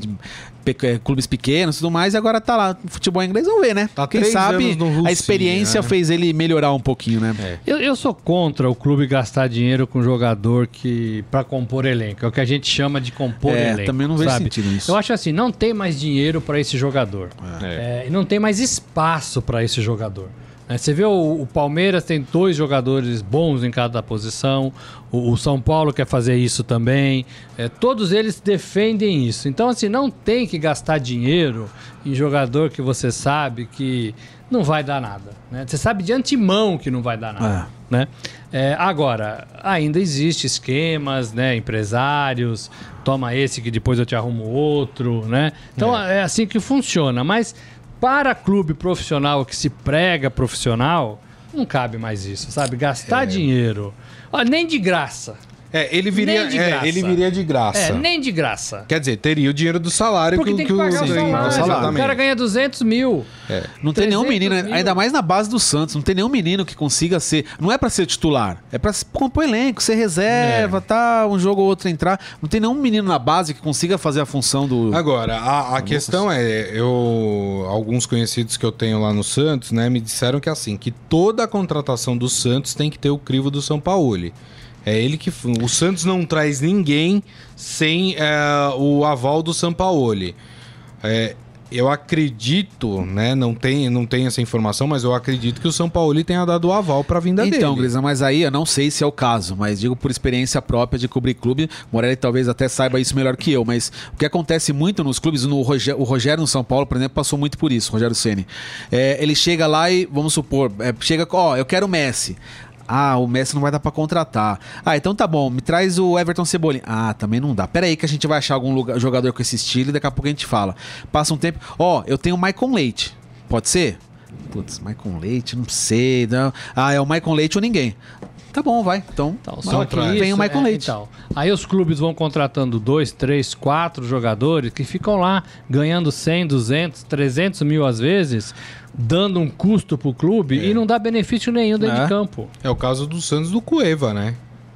eh, clubes pequenos e tudo mais, e agora tá lá no futebol inglês, vamos ver, né? Tá Quem sabe a experiência né? fez ele melhorar um pouquinho, né? É. Eu, eu sou contra o clube gastar dinheiro com jogador que para compor elenco. É o que a gente chama de compor É, elenco. também não vejo sabe? sentido nisso. Eu acho assim, não tem mais dinheiro para esse jogador. É, e não tem mais espaço para esse jogador. Né? Você vê o, o Palmeiras tem dois jogadores bons em cada posição. O, o São Paulo quer fazer isso também. É, todos eles defendem isso. Então, assim, não tem que gastar dinheiro em jogador que você sabe que não vai dar nada. né? Você sabe de antemão que não vai dar nada. Né? É, agora, ainda existe esquemas, né? Empresários, toma esse que depois eu te arrumo outro, né? Então é, assim que funciona. Mas para clube profissional que se prega profissional, não cabe mais isso, sabe? Gastar dinheiro. Ó, nem de graça. É, ele viria, Nem de é, graça. ele viria de graça. É, nem de graça. Quer dizer, teria o dinheiro do salário Porque que, tem que o- pagar o salário. exatamente. O cara ganha 200 mil. Não tem nenhum 300 menino, mil. ainda mais na base do Santos, não tem nenhum menino que consiga ser. Não é pra ser titular, é pra se- compor elenco, ser reserva, tá, um jogo ou outro entrar. Não tem nenhum menino na base que consiga fazer a função do. Agora, a, a questão é, eu alguns conhecidos que eu tenho lá no Santos, né, me disseram que assim, que toda a contratação do Santos tem que ter o crivo do São Paulo. É ele que o Santos não traz ninguém sem é, o aval do São Paulo. É, eu acredito, né, não tem, não tem essa informação, mas eu acredito que o São Paulo tenha dado o aval para vinda Então, dele. Grisa, mas aí eu não sei se é o caso, mas digo por experiência própria de cobrir clube. Morelli talvez até saiba isso melhor que eu, mas o que acontece muito nos clubes, no Rogério, o Rogério no São Paulo, por exemplo, passou muito por isso, Rogério Ceni. ele chega lá e, vamos supor, é, chega, ó, eu quero o Messi. Ah, o Messi não vai dar pra contratar. Ah, então tá bom, me traz o Everton Cebolinha. Ah, também não dá. Pera aí que a gente vai achar algum lugar- jogador com esse estilo e daqui a pouco a gente fala. Passa um tempo. Ó, eu tenho o Maicon Leite. Pode ser? Putz, Maicon Leite, não sei. Não. Ah, é o Maicon Leite ou ninguém. Tá bom, vai. Então, Então, só que vem isso, o Maicon é, Leite. então. aí os clubes vão contratando dois, três, quatro jogadores que ficam lá ganhando 100, 200, 300 mil às vezes, dando um custo pro clube e não dá benefício nenhum dentro É. de campo. É o caso do Santos do Cueva, né?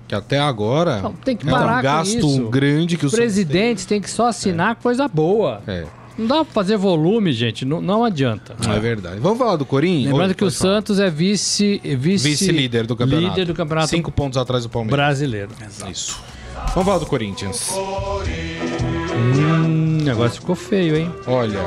Que até agora Não, tem que é parar um com gasto isso. grande que o presidentes têm que só assinar coisa boa. tem. É, Não dá pra fazer volume, gente. Não, não adianta. é verdade. Vamos falar do Corinthians? Lembrando Oi, que o falar. Santos é vice, vice Vice-líder do campeonato. líder do campeonato Cinco pontos atrás do Palmeiras. brasileiro. Isso. Vamos falar do Corinthians. Hum, o negócio ficou feio, hein? Olha,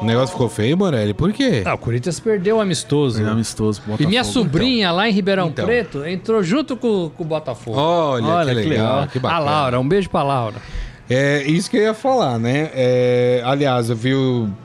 o negócio ficou feio, Morelli. Por quê? Ah, o Corinthians perdeu o amistoso. É amistoso pro E minha Botafogo. sobrinha lá em Ribeirão Então. Preto entrou junto com, com o Botafogo. Olha, que legal, que A bacana. Laura, um beijo pra Laura. É isso que eu ia falar, né? É, aliás, eu vi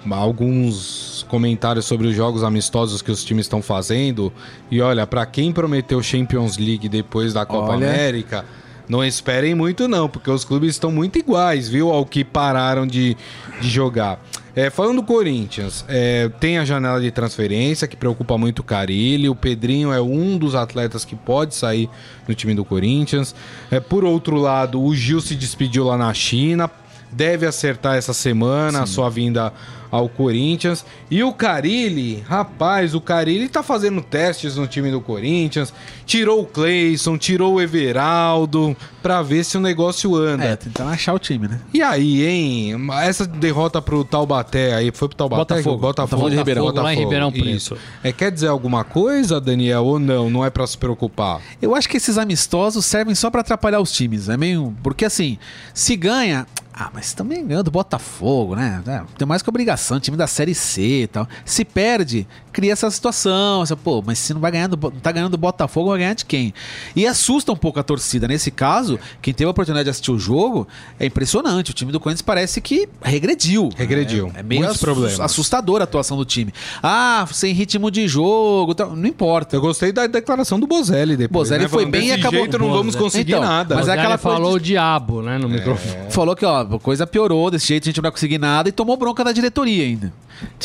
alguns comentários sobre os jogos amistosos que os times estão fazendo. E olha, pra quem prometeu Champions League depois da Copa Olha. América, não esperem muito não, porque os clubes estão muito iguais, viu? Ao que pararam de, de jogar. É, falando do Corinthians, é, tem a janela de transferência que preocupa muito o Carilli. O Pedrinho é um dos atletas que pode sair no time do Corinthians. É, por outro lado, o Gil se despediu lá na China. Deve acertar essa semana a sua vinda ao Corinthians. E o Carilli, rapaz, o Carilli tá fazendo testes no time do Corinthians. Tirou o Cleison, tirou o Everaldo, pra ver se o negócio anda. É, tentando achar o time, né? E aí, hein? Essa derrota pro Taubaté aí, foi pro Taubaté? Botafogo. Botafogo de Ribeirão. Botafogo lá em Ribeirão Preto. Isso. É, quer dizer alguma coisa, Daniel, ou não? Não é pra se preocupar? Eu acho que esses amistosos servem só pra atrapalhar os times. É meio. Porque assim, se ganha. Ah, mas também ganhando do Botafogo, né? É, tem mais que obrigação, time da Série C e tal. Se perde, cria essa situação. Essa, pô, mas se não vai ganhar do, Bo- não tá ganhando do Botafogo, vai ganhar de quem? E assusta um pouco a torcida. Nesse caso, quem teve a oportunidade de assistir o jogo, é impressionante. O time do Corinthians parece que regrediu. Regrediu. É, é meio problemas. assustadora a atuação do time. Ah, sem ritmo de jogo, tal. não importa. Eu gostei da declaração do Bozelli depois. Bozelli né? foi Falando, bem e "Desse acabou- jeito não vamos Bozelli. conseguir Então, nada. mas é aquela falou coisa o diabo, né, no microfone. Falou que, ó, a coisa piorou, desse jeito a gente não vai conseguir nada e tomou bronca da diretoria ainda.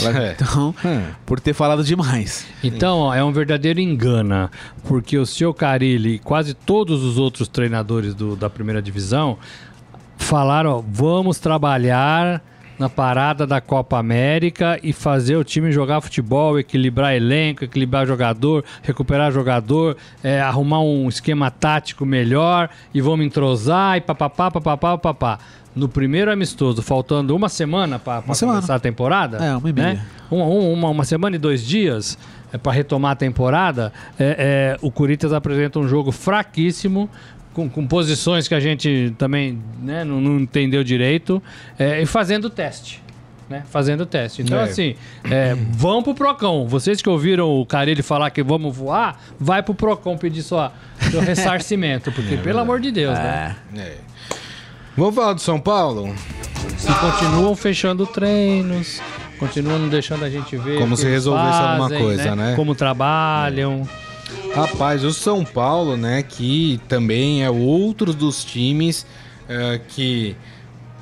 É. Então, Hum. por ter falado demais. Então, ó, é um verdadeiro engana, porque o seu Carilli e quase todos os outros treinadores do- da primeira divisão falaram: ó, vamos trabalhar na parada da Copa América e fazer o time jogar futebol, equilibrar elenco, equilibrar jogador, recuperar jogador, é, arrumar um esquema tático melhor e vamos entrosar e papapá, papapá, papapá. No primeiro amistoso, faltando uma semana para começar a temporada, É, uma e meia. né? Um- um- uma, uma semana e dois dias é, para retomar a temporada, é, é, o Corinthians apresenta um jogo fraquíssimo, com, com posições que a gente também né, não, não entendeu direito, é, e fazendo teste. Né? Fazendo teste. Então, É. assim, é, vão pro Procon. Vocês que ouviram o Carilli falar que vamos voar, vai pro Procon pedir sua, seu (laughs) ressarcimento. Porque, pelo amor de Deus, né? É. Vamos falar do São Paulo? Se continuam fechando treinos, continuam não deixando a gente ver. Como se resolvesse alguma coisa, né? Como trabalham. Rapaz, o São Paulo, né, que também é outro dos times eh, que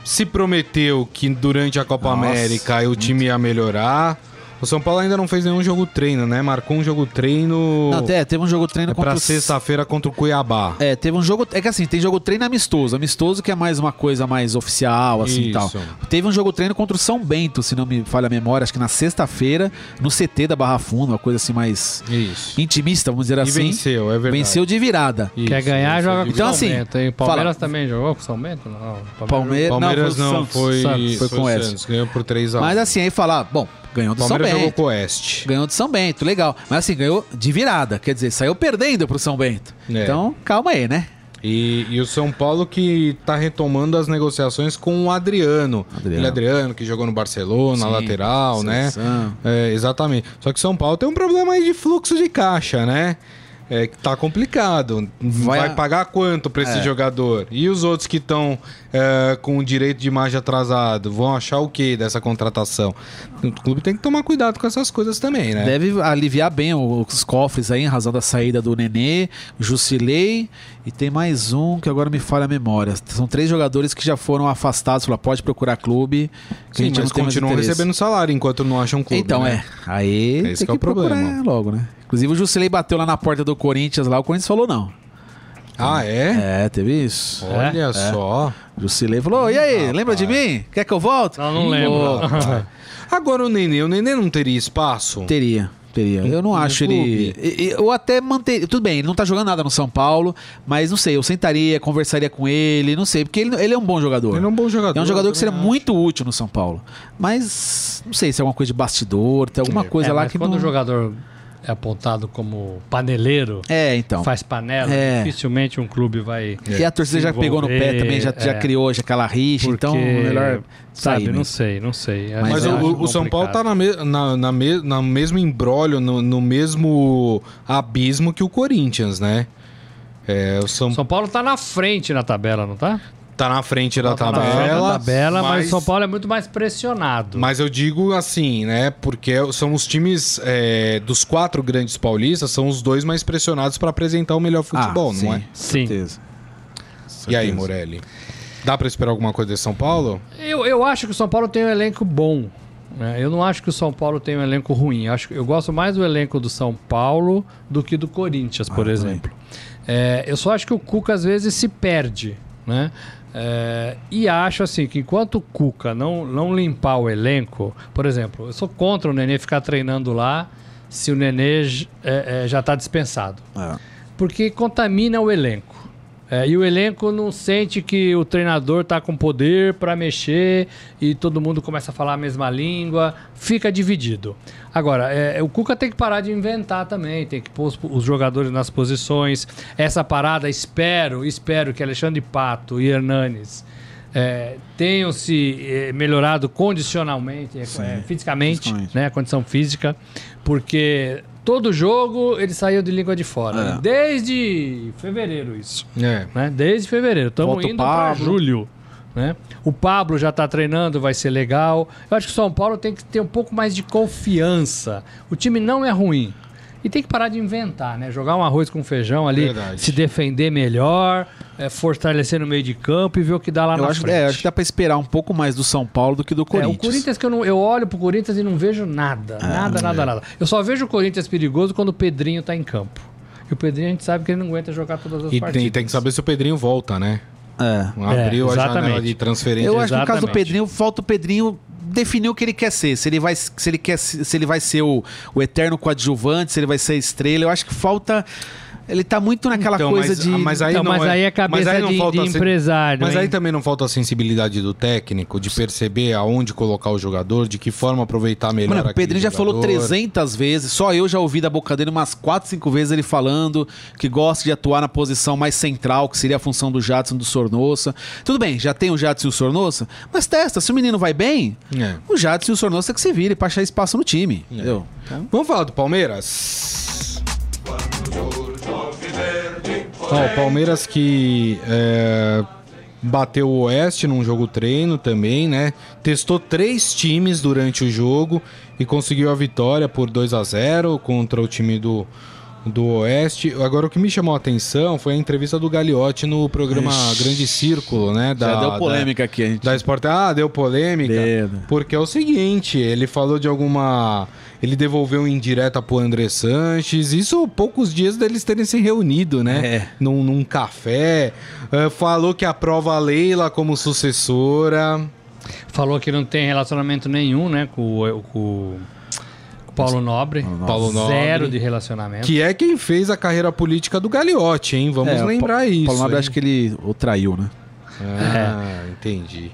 se prometeu que durante a Copa Nossa, América o time ia melhorar. O São Paulo ainda não fez nenhum jogo treino, né? Marcou um jogo treino Não, até teve um jogo treino é pra contra o- sexta-feira contra o Cuiabá. É, teve um jogo. É que assim, tem jogo treino amistoso. Amistoso que é mais uma coisa mais oficial, assim e tal. Teve um jogo treino contra o São Bento, se não me falha a memória, acho que na sexta-feira, no CT da Barra Funda, uma coisa assim mais Isso. intimista, vamos dizer E assim. venceu, é verdade. Venceu de virada. Isso, Quer ganhar, venceu joga com o Então, São assim, Bento. hein? O Palmeiras fala- também jogou com o São Bento? Não. o Palmeiras- Palmeiras Não, não, foi o foi, Santos. Foi foi com o o. Santos, ganhou por 3 a 1. Mas assim, aí falar, bom, ganhou do São Palmeiras jogou Bento. com o Oeste. Ganhou do São Bento, legal. Mas assim, ganhou de virada. Quer dizer, saiu perdendo pro São Bento. É. Então, calma aí, né? E, e o São Paulo que tá retomando as negociações com o Adriano. Adriano. Ele Adriano, que jogou no Barcelona, Sim, lateral, né? É, exatamente. Só que São Paulo tem um problema aí de fluxo de caixa, né? É, que tá complicado. Vai, Vai pagar quanto pra esse É. jogador? E os outros que estão com o direito de imagem atrasado? Vão achar o que dessa contratação? O clube tem que tomar cuidado com essas coisas também, né? Deve aliviar bem os cofres aí, em razão da saída do Nenê, Jusilei e tem mais um que agora me falha a memória. São três jogadores que já foram afastados. Falou, pode procurar clube. Que Sim, a gente mas continuam interesse." recebendo salário enquanto não acham clube. Então, né? é. Aí Esse tem que é o problema. logo, né? Inclusive o Jusilei bateu lá na porta do Corinthians lá, o Corinthians falou não. Ah, é? É, teve isso. Olha só. O Jusilei falou, e aí, lembra de mim? Quer que eu volte? Não, não lembro. (laughs) Agora o Nenê, o Nenê não teria espaço? Teria, teria. Eu não acho ele. clube? Eu até manteria. Tudo bem, ele não tá jogando nada no São Paulo, mas não sei, eu sentaria, conversaria com ele, não sei, porque ele, ele é um bom jogador. Ele é um bom jogador. É um jogador que seria acho. muito útil no São Paulo. Mas não sei se é alguma coisa de bastidor, tem alguma coisa É, lá mas que quando não. o jogador é apontado como paneleiro, É, então. faz panela, É. dificilmente um clube vai. E a torcida se já pegou no pé também, já, já é. criou já aquela rixa, Porque, então melhor sabe, sair. não mesmo. sei, não sei. Mas Mas o, o São Paulo tá na, me, na, na, me- na mesmo embrólio, no, no mesmo abismo que o Corinthians, né? É, o São, São Paulo tá na frente na tabela, não tá? Tá na frente da Tá na frente da tabela. tabela, mas mas o São Paulo é muito mais pressionado. Mas eu digo assim, né? Porque são os times é, dos quatro grandes paulistas, são os dois mais pressionados para apresentar o melhor futebol, ah, não sim, é? Sim. Certeza. E aí. Morelli? Dá para esperar alguma coisa de São Paulo? Eu, eu acho que o São Paulo tem um elenco bom. né? Eu não acho que o São Paulo tem um elenco ruim. Eu, acho, eu gosto mais do elenco do São Paulo do que do Corinthians, por Ah, exemplo. É, eu só acho que o Cuca às vezes se perde. Né? É, e acho assim que enquanto o Cuca não, não limpar o elenco, por exemplo, eu sou contra o Nenê ficar treinando lá se o Nenê é, é, já está dispensado É. porque contamina o elenco. É, e o elenco não sente que o treinador tá com poder para mexer e todo mundo começa a falar a mesma língua, fica dividido. Agora, é, o Cuca tem que parar de inventar também, tem que pôr os, jogadores nas posições. Essa parada, espero, espero que Alexandre Pato e Hernanes é, tenham se é, melhorado condicionalmente, Sim, é, fisicamente, fisicamente. né, a condição física, porque todo jogo ele saiu de língua de fora. É. Desde fevereiro isso É. né? Desde fevereiro. Estamos indo para Pablo. julho. Né? O Pablo já está treinando, vai ser legal. Eu acho que o São Paulo tem que ter um pouco mais de confiança. O time não é ruim. E tem que parar de inventar, né? Jogar um arroz com feijão ali, Verdade. se defender melhor, é, fortalecer no meio de campo e ver o que dá lá Eu na acho, frente. é, acho que dá pra esperar um pouco mais do São Paulo do que do É, Corinthians. o Corinthians que eu não. Eu olho pro Corinthians e não vejo nada. nada, nada, nada. Eu só vejo o Corinthians perigoso quando o Pedrinho tá em campo. E o Pedrinho a gente sabe que ele não aguenta jogar todas as E partidas. tem, tem que saber se o Pedrinho volta, né? É. Abriu a janela exatamente. de transferência. Eu acho que no caso do Exatamente. Pedrinho, falta o Pedrinho definir o que ele quer ser. Se ele vai, se ele quer, se ele vai ser o, o eterno coadjuvante, se ele vai ser estrela. Eu acho que falta. Ele tá muito naquela Então, coisa mas- de. mas aí Então, não mas é- aí é cabeça mas aí não de, falta de empresário. Mas aí hein? também não falta a sensibilidade do técnico de perceber aonde colocar o jogador, de que forma aproveitar melhor Mano, o Pedrinho já falou jogador. 300 vezes, só eu já ouvi da boca dele umas 4, 5 vezes ele falando que gosta de atuar na posição mais central, que seria a função do Jadson e do Sornossa. Tudo bem, já tem o Jadson e o Sornossa, mas testa, se o menino vai bem, É. o Jadson e o Sornossa que se vire pra achar espaço no time. Entendeu? Vamos falar do Palmeiras? O Palmeiras que é, bateu o Oeste num jogo treino também, né? Testou três times durante o jogo e conseguiu a vitória por 2 a 0 contra o time do, do Oeste. Agora, o que me chamou a atenção foi a entrevista do Gagliotti no programa Grande Círculo, né? Já deu polêmica aqui, a gente. Da Sport. Ah, deu polêmica. Deu. Porque é o seguinte, ele falou de alguma. Ele devolveu indireta pro André Sanches. Isso poucos dias deles terem se reunido, né? É. Num, num café. Ah, falou que aprova a Leila como sucessora. Falou que não tem relacionamento nenhum, né, com, o- com o Paulo Nobre. Paulo Nobre. Zero de relacionamento. Que é quem fez a carreira política do Gagliotti, hein? Vamos É, lembrar Pa- isso. Paulo Nobre hein? acho que ele o traiu, né? Ah, entendi.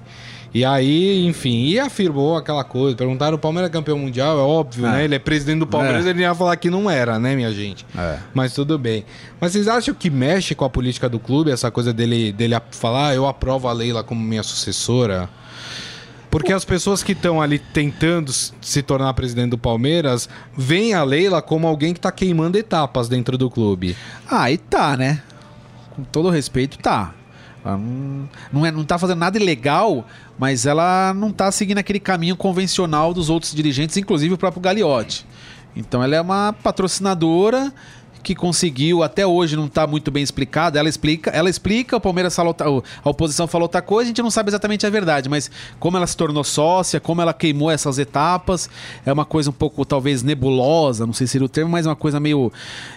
E aí, enfim, e afirmou aquela coisa. Perguntaram: o Palmeiras é campeão mundial, é óbvio, É. né? Ele é presidente do Palmeiras, É. ele ia falar que não era, né, minha gente? É. Mas tudo bem. Mas vocês acham que mexe com a política do clube, essa coisa dele, dele a- falar, "Ah, eu aprovo a Leila como minha sucessora? Porque as pessoas que estão ali tentando se tornar presidente do Palmeiras veem a Leila como alguém que tá queimando etapas dentro do clube. Ah, e tá, né? Com todo respeito, tá. Ela não, é, não tá fazendo nada ilegal, mas ela não tá seguindo aquele caminho convencional dos outros dirigentes, inclusive o próprio Gagliotti. Então ela é uma patrocinadora que conseguiu, até hoje não tá muito bem explicado. Ela explica, ela explica, o Palmeiras falou, a oposição falou outra coisa, a gente não sabe exatamente a verdade, mas como ela se tornou sócia, como ela queimou essas etapas, é uma coisa um pouco talvez nebulosa, não sei se seria o termo, mas uma coisa meio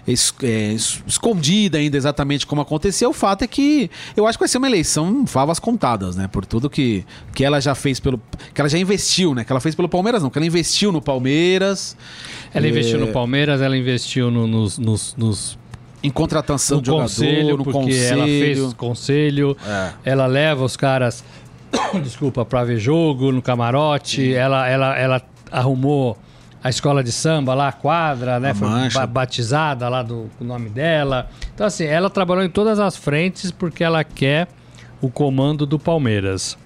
es- é, es- escondida ainda exatamente como aconteceu. O fato é que eu acho que vai ser uma eleição favas contadas, né? Por tudo que, que ela já fez pelo. que ela já investiu, né? Que ela fez pelo Palmeiras, não, que ela investiu no Palmeiras. Ela investiu É. no Palmeiras, ela investiu no- nos, nos, nos- Em contratação no de jogador, conselho, no porque conselho. ela fez conselho, É. ela leva os caras, (coughs) desculpa, pra ver jogo no camarote, ela, ela, ela arrumou a escola de samba lá, a quadra, né? A Foi Mancha. ba- batizada lá do com o nome dela. Então, assim, ela trabalhou em todas as frentes porque ela quer o comando do Palmeiras.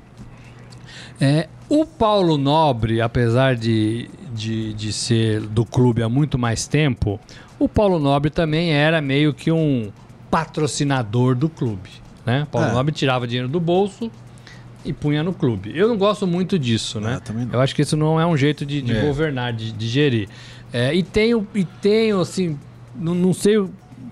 É, o Paulo Nobre, apesar de, de, de ser do clube há muito mais tempo, o Paulo Nobre também era meio que um patrocinador do clube. Né? Paulo É. Nobre tirava dinheiro do bolso e punha no clube. Eu não gosto muito disso, né? É. Eu acho que isso não é um jeito de, de É. governar, de, de gerir. É, e tenho, e tenho assim, não, não sei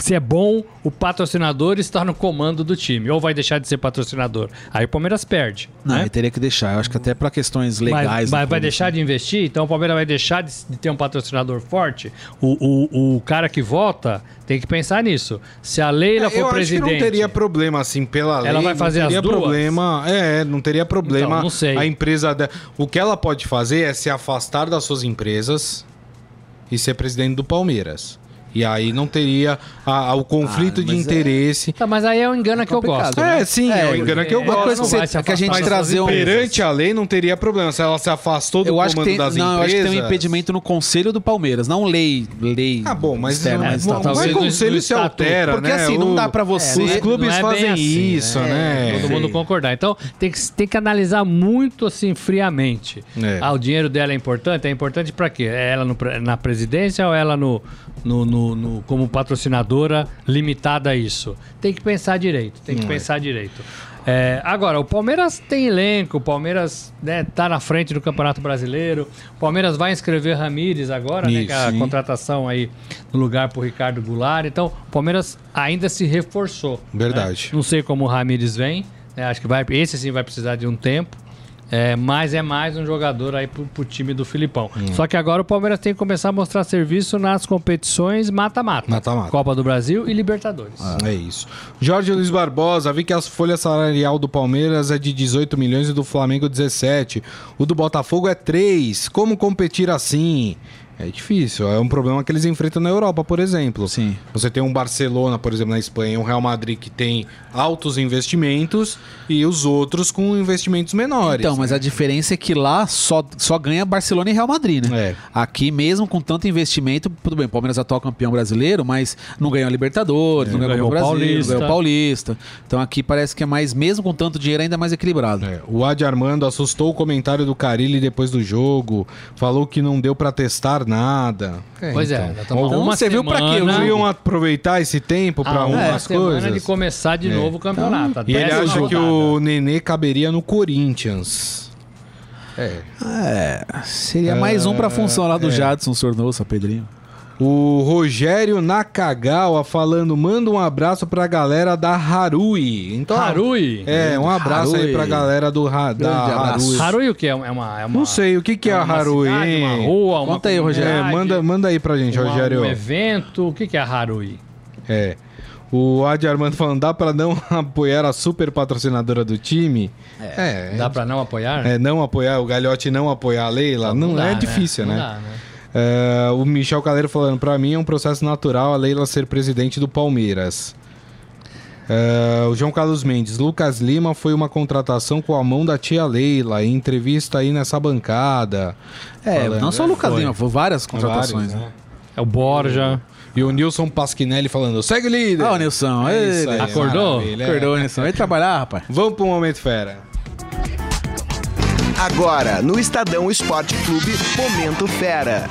se é bom o patrocinador estar no comando do time, ou vai deixar de ser patrocinador. Aí o Palmeiras perde. Não, né? teria que deixar. Eu acho que até para questões Mas, legais. mas do vai deixar de investir? Então o Palmeiras vai deixar de, de ter um patrocinador forte? O, o, o cara que vota tem que pensar nisso. Se a Leila for É, eu acho presidente. que não teria problema, assim, pela lei. Ela vai fazer não as teria duas? problema. É, não teria problema. Então, não sei. A empresa. de- O que ela pode fazer é se afastar das suas empresas e ser presidente do Palmeiras. E aí não teria a- a- o conflito Ah, de é- interesse. Tá, mas aí é um engano que eu gosto. né? É, sim, é, o engano que eu Uma gosto. coisa que, você, se que a gente trazer um. Perante a lei não teria problema. Se ela se afastou do Eu acho, que comando tem, das não, eu acho empresas... que tem um impedimento no conselho do Palmeiras, não lei, lei Ah, bom, mas externa, não, mas o conselho no se altera, Porque né? assim, não dá pra você... Os Não é- clubes é fazem assim, isso, né? né? Todo mundo concordar. Então tem que, tem que analisar muito assim friamente. É. Ah, o dinheiro dela é importante? É importante pra quê? É ela no na presidência ou ela no, no, no- no- como patrocinadora limitada a isso? Tem que pensar direito. Tem que pensar direito. É, agora, o Palmeiras tem elenco, o Palmeiras né, tá na frente do Campeonato Brasileiro. O Palmeiras vai inscrever Ramires agora, né? Isso, que é a sim. contratação aí no lugar pro Ricardo Goulart. Então, o Palmeiras ainda se reforçou. Verdade. né? Não sei como o Ramires vem. né? Acho que vai, esse sim vai precisar de um tempo. É, mas é mais um jogador aí pro, pro time do Filipão. Hum. Só que agora o Palmeiras tem que começar a mostrar serviço nas competições mata-mata. Mata-mata. Copa do Brasil e Libertadores. É isso. Jorge Luiz Barbosa, vi que a folha salarial do Palmeiras é de 18 milhões e do Flamengo 17. O do Botafogo é 3. Como competir assim? É difícil. É um problema que eles enfrentam na Europa, por exemplo. Sim. Você tem um Barcelona, por exemplo, na Espanha, e um Real Madrid que tem altos investimentos e os outros com investimentos menores. Então, mas a diferença é que lá só, só ganha Barcelona e Real Madrid, né? É. Aqui, mesmo com tanto investimento, tudo bem, o Palmeiras é atual campeão brasileiro, mas não ganhou a Libertadores, não ganhou, o Brasil, Paulista. ganhou o Paulista. Então aqui parece que é mais, mesmo com tanto dinheiro, ainda mais equilibrado. É, o Adi Armando assustou o comentário do Carilli depois do jogo, falou que não deu pra testar nada. Pois é, então. já estamos Então, uma você viu pra quê? Eles iam aproveitar esse tempo pra a uma algumas semana coisas. de começar de É. novo o campeonato. a E ele acha que rodada. o Nenê caberia no Corinthians. É. É, seria mais um pra função lá do é. Jadson Sornosa, Pedrinho. O Rogério Nakagawa falando, manda um abraço pra galera da Harui. Então, Harui? É, um abraço aí Harui. pra galera do ha, da. Harui. Harui o que? É uma, é uma- Não sei, o que que é, a uma Harui, cidade, hein? Uma rua, uma Conta aí, Rogério. É, manda, manda aí pra gente, uma- Rogério. Um evento. O que que é a Harui? É. O Adi Armando falando, dá pra não (laughs) apoiar a super patrocinadora do time? É. Dá pra não apoiar? É, não apoiar, o Galhote não apoiar a Leila? Não, dá, é né? difícil, Não né? dá, né? É, o Michel Caleiro falando, pra mim é um processo natural a Leila ser presidente do Palmeiras. É, o João Carlos Mendes, Lucas Lima foi uma contratação com a mão da tia Leila, em entrevista aí nessa bancada. É, Falando, não só o é, Lucas foi. Lima, foi várias contratações. Vários, né? É o Borja. E o Nilson Pasquinelli falando, segue o líder! Ó, o Nilson, É Acordou? maravilha, é. Acordou, Nilson. Vai trabalhar, rapaz. Vamos pro Momento Fera. Agora, no Estadão Esporte Clube, Momento Fera.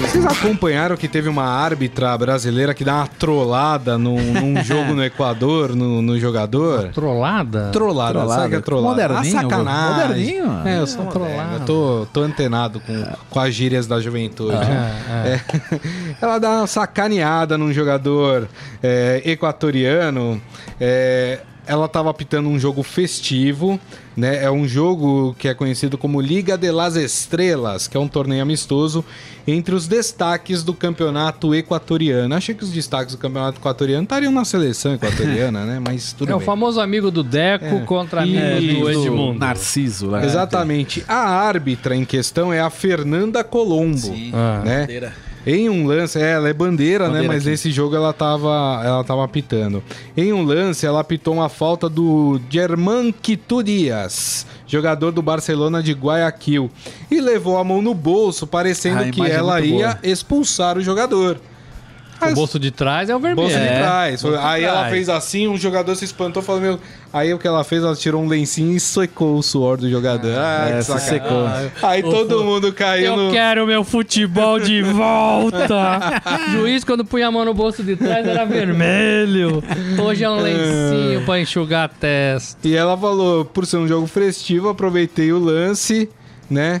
Vocês acompanharam que teve uma árbitra brasileira que dá uma trollada num, num (laughs) jogo no Equador, no, no jogador? Trollada? Trollada, Trollada. sabe que é trollada? Moderninho, Ah, sacanagem. moderninho. É, eu sou trollado. Eu tô, tô antenado com, com as gírias da juventude. É. (laughs) Ela dá uma sacaneada num jogador é, equatoriano. É, ela estava apitando um jogo festivo, né? É um jogo que é conhecido como Liga de las Estrelas, que é um torneio amistoso entre os destaques do campeonato equatoriano. Achei que os destaques do campeonato equatoriano estariam na seleção equatoriana, né? Mas tudo É o bem. famoso amigo do Deco É. contra amigo Isso. do Edmundo. Narciso lá. Exatamente. A árbitra em questão é a Fernanda Colombo, Sim. Né? Em um lance, é, ela é bandeira, né? Bandeira Mas aqui. nesse jogo ela tava, ela tava apitando. Em um lance, ela apitou uma falta do Germán Quito Dias, jogador do Barcelona de Guayaquil, e levou a mão no bolso, parecendo A que é ela ia boa. expulsar o jogador. O bolso de trás é o vermelho. Bolsa de É. trás. Bolso de Aí ela trás. fez assim, um jogador se espantou, falou, meu... Aí o que ela fez, ela tirou um lencinho e secou o suor do jogador. Ah, é, que se secou. Aí todo mundo caiu Eu no... quero meu futebol de (laughs) volta. (laughs) Juiz, quando punha a mão no bolso de trás, era vermelho. Hoje é um lencinho pra enxugar a testa. E ela falou, por ser um jogo festivo, aproveitei o lance, né?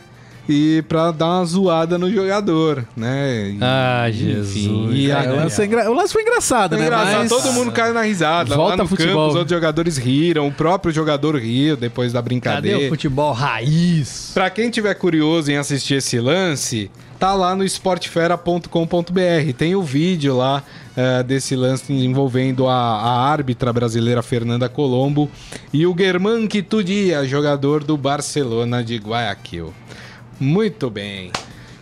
E pra dar uma zoada no jogador, né? E- Ah, enfim, Jesus. E É, aí, o, lance é engra- o lance foi engraçado, né? Engraçado, Mas- todo mundo caiu na risada. Volta Lá no ao futebol. campo, os outros jogadores riram, o próprio jogador riu depois da Cadê brincadeira. o futebol raiz? Pra quem tiver curioso em assistir esse lance, tá lá no esportefera.com.br. Tem o vídeo lá eh, desse lance envolvendo a, a árbitra brasileira Fernanda Colombo e o Germán Quitudia, jogador do Barcelona de Guayaquil. Muito bem.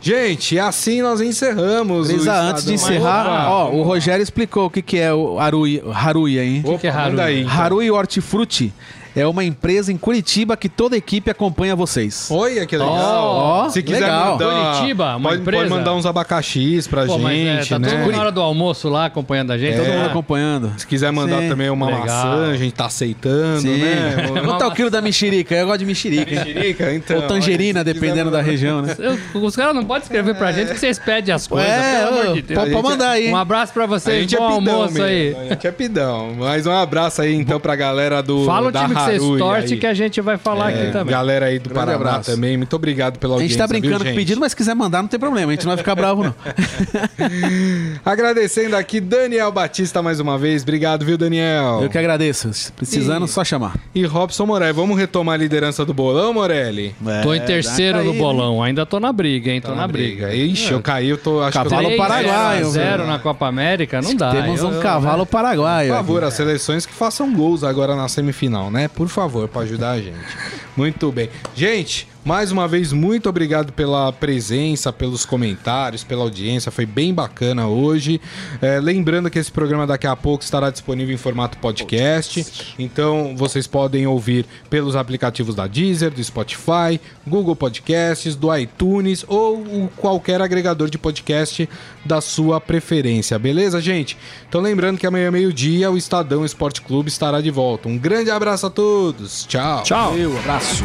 Gente, assim nós encerramos. o Brisa, antes de encerrar, Opa, ó, o. Rogério explicou o que, que é o Harui, Haruia, hein? Opa, que é manda Harui? aí. então. Harui Hortifruti é uma empresa em Curitiba que toda a equipe acompanha vocês. Olha que legal. Ó, Se quiser legal. mandar, Curitiba, uma pode, empresa? pode mandar uns abacaxis pra Pô, mas é, gente, tá né? todo mundo na hora do almoço lá acompanhando a gente. Todo É. mundo acompanhando. Se quiser mandar Sim. também uma Legal. maçã, a gente tá aceitando, Sim. né? (laughs) Quanto é o quilo da mexerica? Eu gosto de mexerica. Mexerica, então. Ou tangerina, dependendo da região, né? Eu- os caras não podem escrever pra gente que vocês pedem as coisas. É, pelo amor de Deus. pode pode mandar aí. Um abraço pra vocês, gente é bom almoço mesmo, aí. A gente é pidão. Mais um abraço aí, então, pra galera do Fala o da time que vocês torcem aí. que a gente vai falar É, aqui também. Galera aí do Grande Paraná abraço. também. Muito obrigado pela A audiência, gente tá brincando viu, com pedido, mas se quiser mandar, não tem problema. A gente não vai ficar bravo, não. (laughs) Agradecendo aqui Daniel Batista mais uma vez. Obrigado, viu, Daniel? Eu que agradeço. Precisando, E- só chamar. E Robson Morelli. Vamos retomar a liderança do bolão, Morelli? Tô em É, terceiro no bolão, ainda tô na briga, hein? Tô, na, briga. Ixi, eu caí, eu tô. Acho Cavalo que eu tô... paraguaio, Zero velho. na Copa América, não dá. Temos Eu- um eu- cavalo paraguaio. Por aqui. favor, as seleções que façam gols agora na semifinal, né? Por favor, pra ajudar a gente. Muito bem. Gente, mais uma vez, muito obrigado pela presença, pelos comentários, pela audiência. Foi bem bacana hoje. É, lembrando que esse programa daqui a pouco estará disponível em formato podcast. Então, vocês podem ouvir pelos aplicativos da Deezer, do Spotify, Google Podcasts, do iTunes ou qualquer agregador de podcast da sua preferência, beleza, gente? Então, lembrando que amanhã, meio-dia, o Estadão Esporte Clube estará de volta. Um grande abraço a todos. Tchau. Tchau. Valeu, abraço.